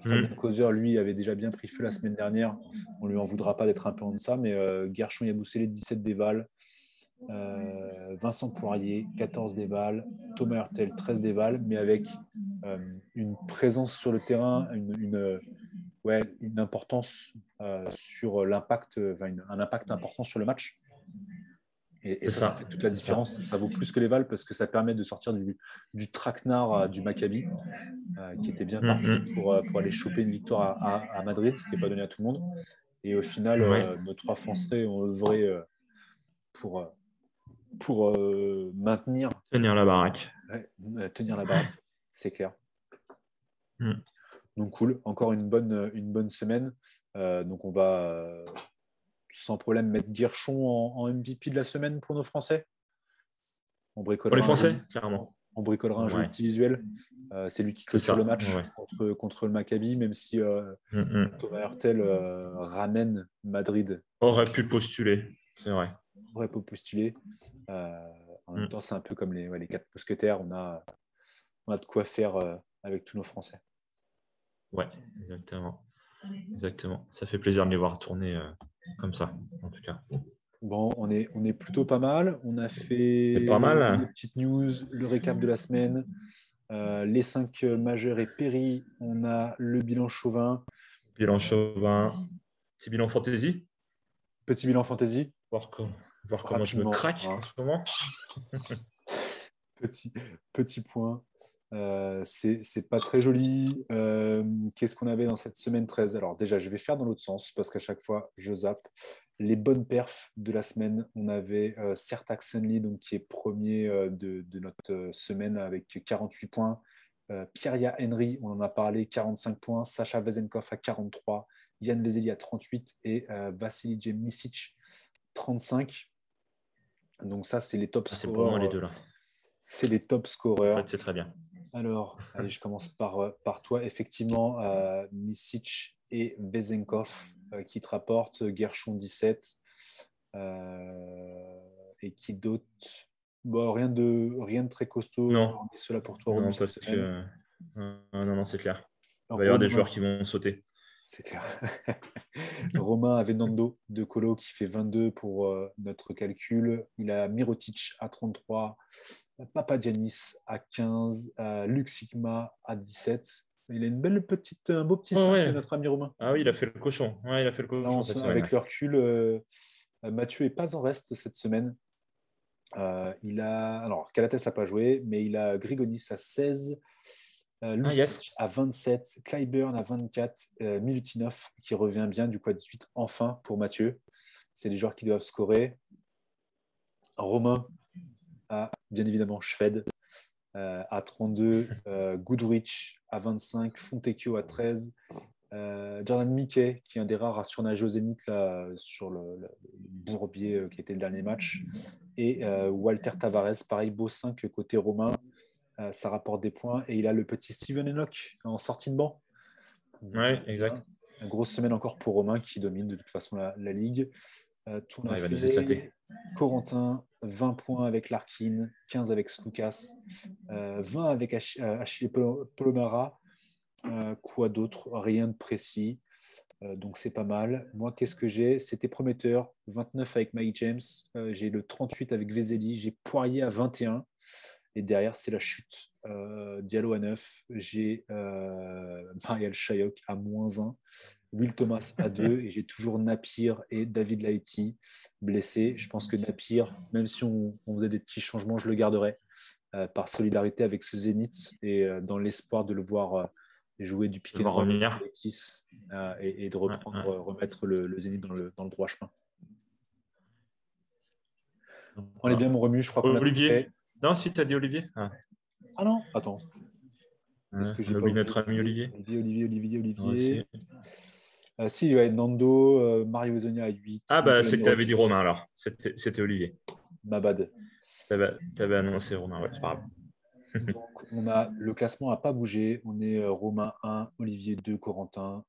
Fabien mm. Causer, lui, avait déjà bien pris feu la semaine dernière. On lui en voudra pas d'être un peu en deçà, mais Gershon Yaboussele, 17 dévals, euh, Vincent Poirier, 14 dévals, Thomas Hurtel, 13 dévals, mais avec euh, une présence sur le terrain, une, ouais, une importance euh, sur l'impact, un impact important sur le match. Et, ça, fait toute la différence. Ça. vaut plus que les Vals parce que ça permet de sortir du, du traquenard du Maccabi, qui était bien parti mm-hmm. pour, pour, aller choper une victoire à, Madrid, ce qui n'est pas donné à tout le monde. Et au final, nos trois Français ont œuvré pour, pour euh, maintenir. Tenir la baraque. tenir la baraque, c'est clair. Hmm. Donc cool, encore une bonne, une bonne semaine. Euh, donc on va euh, sans problème mettre Guerchon en, MVP de la semaine pour nos Français. On bricolera pour les Français. On bricolera un jeu visuel. c'est lui qui sur le match contre, contre, le Maccabi, même si hmm, hmm. Thomas Hurtel ramène Madrid. Aurait pu postuler, c'est vrai aurait pu postuler. Euh, en même mm. temps, c'est un peu comme les, les quatre mousquetaires. On a, on a de quoi faire avec tous nos Français. Ouais, exactement. Exactement. Ça fait plaisir de les voir tourner comme ça, en tout cas. Bon, on est, on est plutôt pas mal. On a fait pas mal. une petite news, le récap de la semaine. Euh, les cinq majeurs et péri. On a le bilan chauvin. Bilan chauvin. Petit bilan fantasy. Petit bilan fantasy. Voir, voir comment je me craque en ce moment. petit, petit point. Euh, c'est pas très joli. Euh, qu'est-ce qu'on avait dans cette semaine 13 Alors déjà, je vais faire dans l'autre sens parce qu'à chaque fois, je zappe. Les bonnes perfs de la semaine, on avait euh, Sertac donc, qui est premier euh, de, notre semaine avec 48 points. Pierre Henry, on en a parlé, 45 points. Sacha Vezenkov à 43. Yann Vezeli à 38 et Vassili Misic 35. Donc ça, c'est les top C'est pour moi les deux là. C'est les top scoreurs. En fait, c'est très bien. Alors, allez, je commence par, euh, par toi. Effectivement, euh, Misic et Vezenkov euh, qui te rapportent, Gershon 17. et qui bon, rien, de, rien de très costaud. Non. Cela pour toi, Non, parce que... non, non, c'est clair. Il va y avoir des joueurs qui vont sauter. C'est clair. Romain avait Nando de Colo qui fait 22 pour notre calcul. Il a Mirotic à 33, Papadianis à 15, euh, Luxigma à 17. Il a une belle petite, un beau petit oh, notre ami Romain. Ah oui, il a fait le cochon. Ouais, il a fait le cochon avec le recul, euh, Mathieu est pas en reste cette semiine. Euh, il a, alors Calates n'a pas joué, mais il a Grigonis à 16, euh, ah, à 27, Clyburn à 24, euh, Milutinov qui revient bien du coup à 18 enfin pour Mathieu. C'est les joueurs qui doivent scorer. Romain à bien évidemment Schwed euh, à 32, euh, Goodrich à 25, Fontecchio à 13, euh, Jordan Mickey, qui est un des rares à surnager au Zénith là, sur le, bourbier qui était le dernier match, et Walter Tavares, pareil, beau 5 côté romain, ça rapporte des points, et il a le petit Steven Enoch en sortie de banc. Ouais, exact. Une grosse semaine encore pour Romain qui domine de toute façon la, ligue. Euh, il va nous éclater. Corentin, 20 points avec Larkin, 15 avec Slukas, 20 euh, avec euh, Achille Polomara. Euh, quoi d'autre? Rien de précis. donc c'est pas mal. Moi, qu'est-ce que j'ai? C'était prometteur. 29 avec Mike James. j'ai le 38 avec Vezeli. J'ai Poirier à 21. Et derrière, c'est la chute. Diallo à 9. J'ai Mariel Chayok à moins 1. Will Thomas à deux et j'ai toujours Napier et David Laïti blessés. Je pense que Napier, même si on, faisait des petits changements, je le garderais euh, par solidarité avec ce Zénith et euh, dans l'espoir de le voir euh, jouer du piqué revenir et, de reprendre, remettre le, Zénith dans le, droit chemin. On est bien, mon Remu, je crois qu'on Olivier. Non, si tu as dit Olivier. Ah. ah, non, attends. Est-ce que j'ai notre ami Olivier Olivier, Olivier, Olivier, Olivier. Euh, si, ouais, Nando, euh, Mario Zonia à 8. Ah, bah, c'est que tu avais dit Romain alors. C'était Olivier. Ma bad. Tu avais, annoncé Romain, ouais, c'est pas grave. Donc, on a, le classement n'a pas bougé. On est euh, Romain 1, Olivier 2, Corentin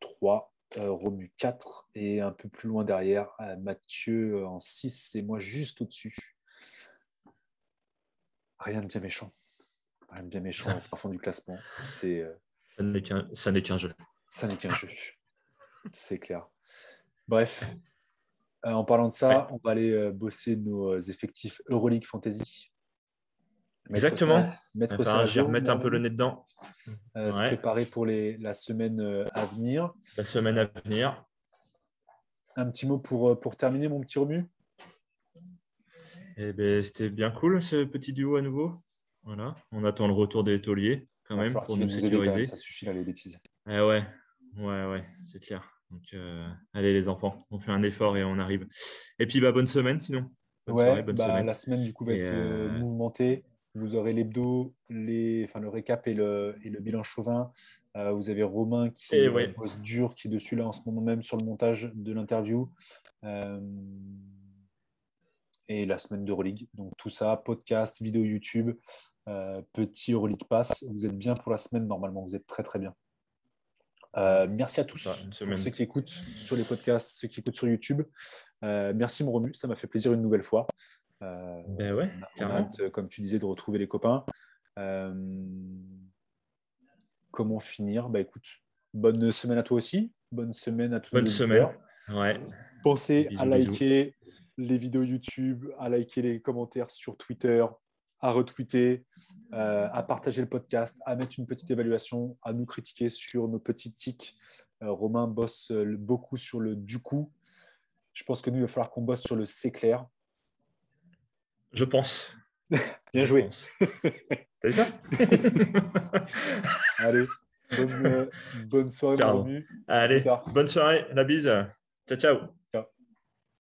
3, Romu 4 et un peu plus loin derrière, Mathieu en 6 et moi juste au-dessus. Rien de bien méchant. Rien de bien méchant au fond du classement. C'est, ça n'est qu'un jeu. Ça n'est qu'un jeu. C'est clair. Bref, euh, en parlant de ça, on va aller euh, bosser nos euh, effectifs Euroleague Fantasy. Exactement. Mettre, remettre un peu le nez dedans. Se préparer pour les, la semaine à venir. La semaine à venir. Un petit mot pour, pour terminer, mon petit Remu eh ben, C'était bien cool ce petit duo à nouveau. Voilà. On attend le retour des tauliers quand même pour nous sécuriser. ça suffit là, les bêtises. Eh ouais, ouais, ouais, c'est clair. Donc, euh, allez les enfants, on fait un effort et on arrive. Et puis, bah, bonne semaine sinon. ouais, bah, la semaine du coup va être euh, euh, mouvementée. Vous aurez l'hebdo, les... enfin, le récap et le, et le bilan chauvin. vous avez Romain qui et ouais. dur, qui est dessus là en ce moment même sur le montage de l'interview. et la semaine de d'Euroleague. Donc tout ça, podcast, vidéo YouTube, petit Euroleague Pass. Vous êtes bien pour la semaine normalement, vous êtes très très bien. Euh, merci à tous, ceux qui écoutent sur les podcasts, ceux qui écoutent sur YouTube. Euh, merci mon Romu, ça m'a fait plaisir une nouvelle fois. ben ouais, comme tu disais, de retrouver les copains. comment finir? Bah, écoute, bonne semaine à toi aussi. Bonne semaine à tous Bonne semaine. Ouais. Pensez à liker les vidéos YouTube, à liker les commentaires sur Twitter, à retweeter, euh, à partager le podcast, à mettre une petite évaluation, à nous critiquer sur nos petits tics. Euh, Romain bosse euh, beaucoup sur le du coup. Je pense que nous, il va falloir qu'on bosse sur le c'est clair. Je pense. Bien joué. T'as vu ça Allez, bonne, bonne soirée, Allez, bonne soirée, la bise. Ciao, ciao.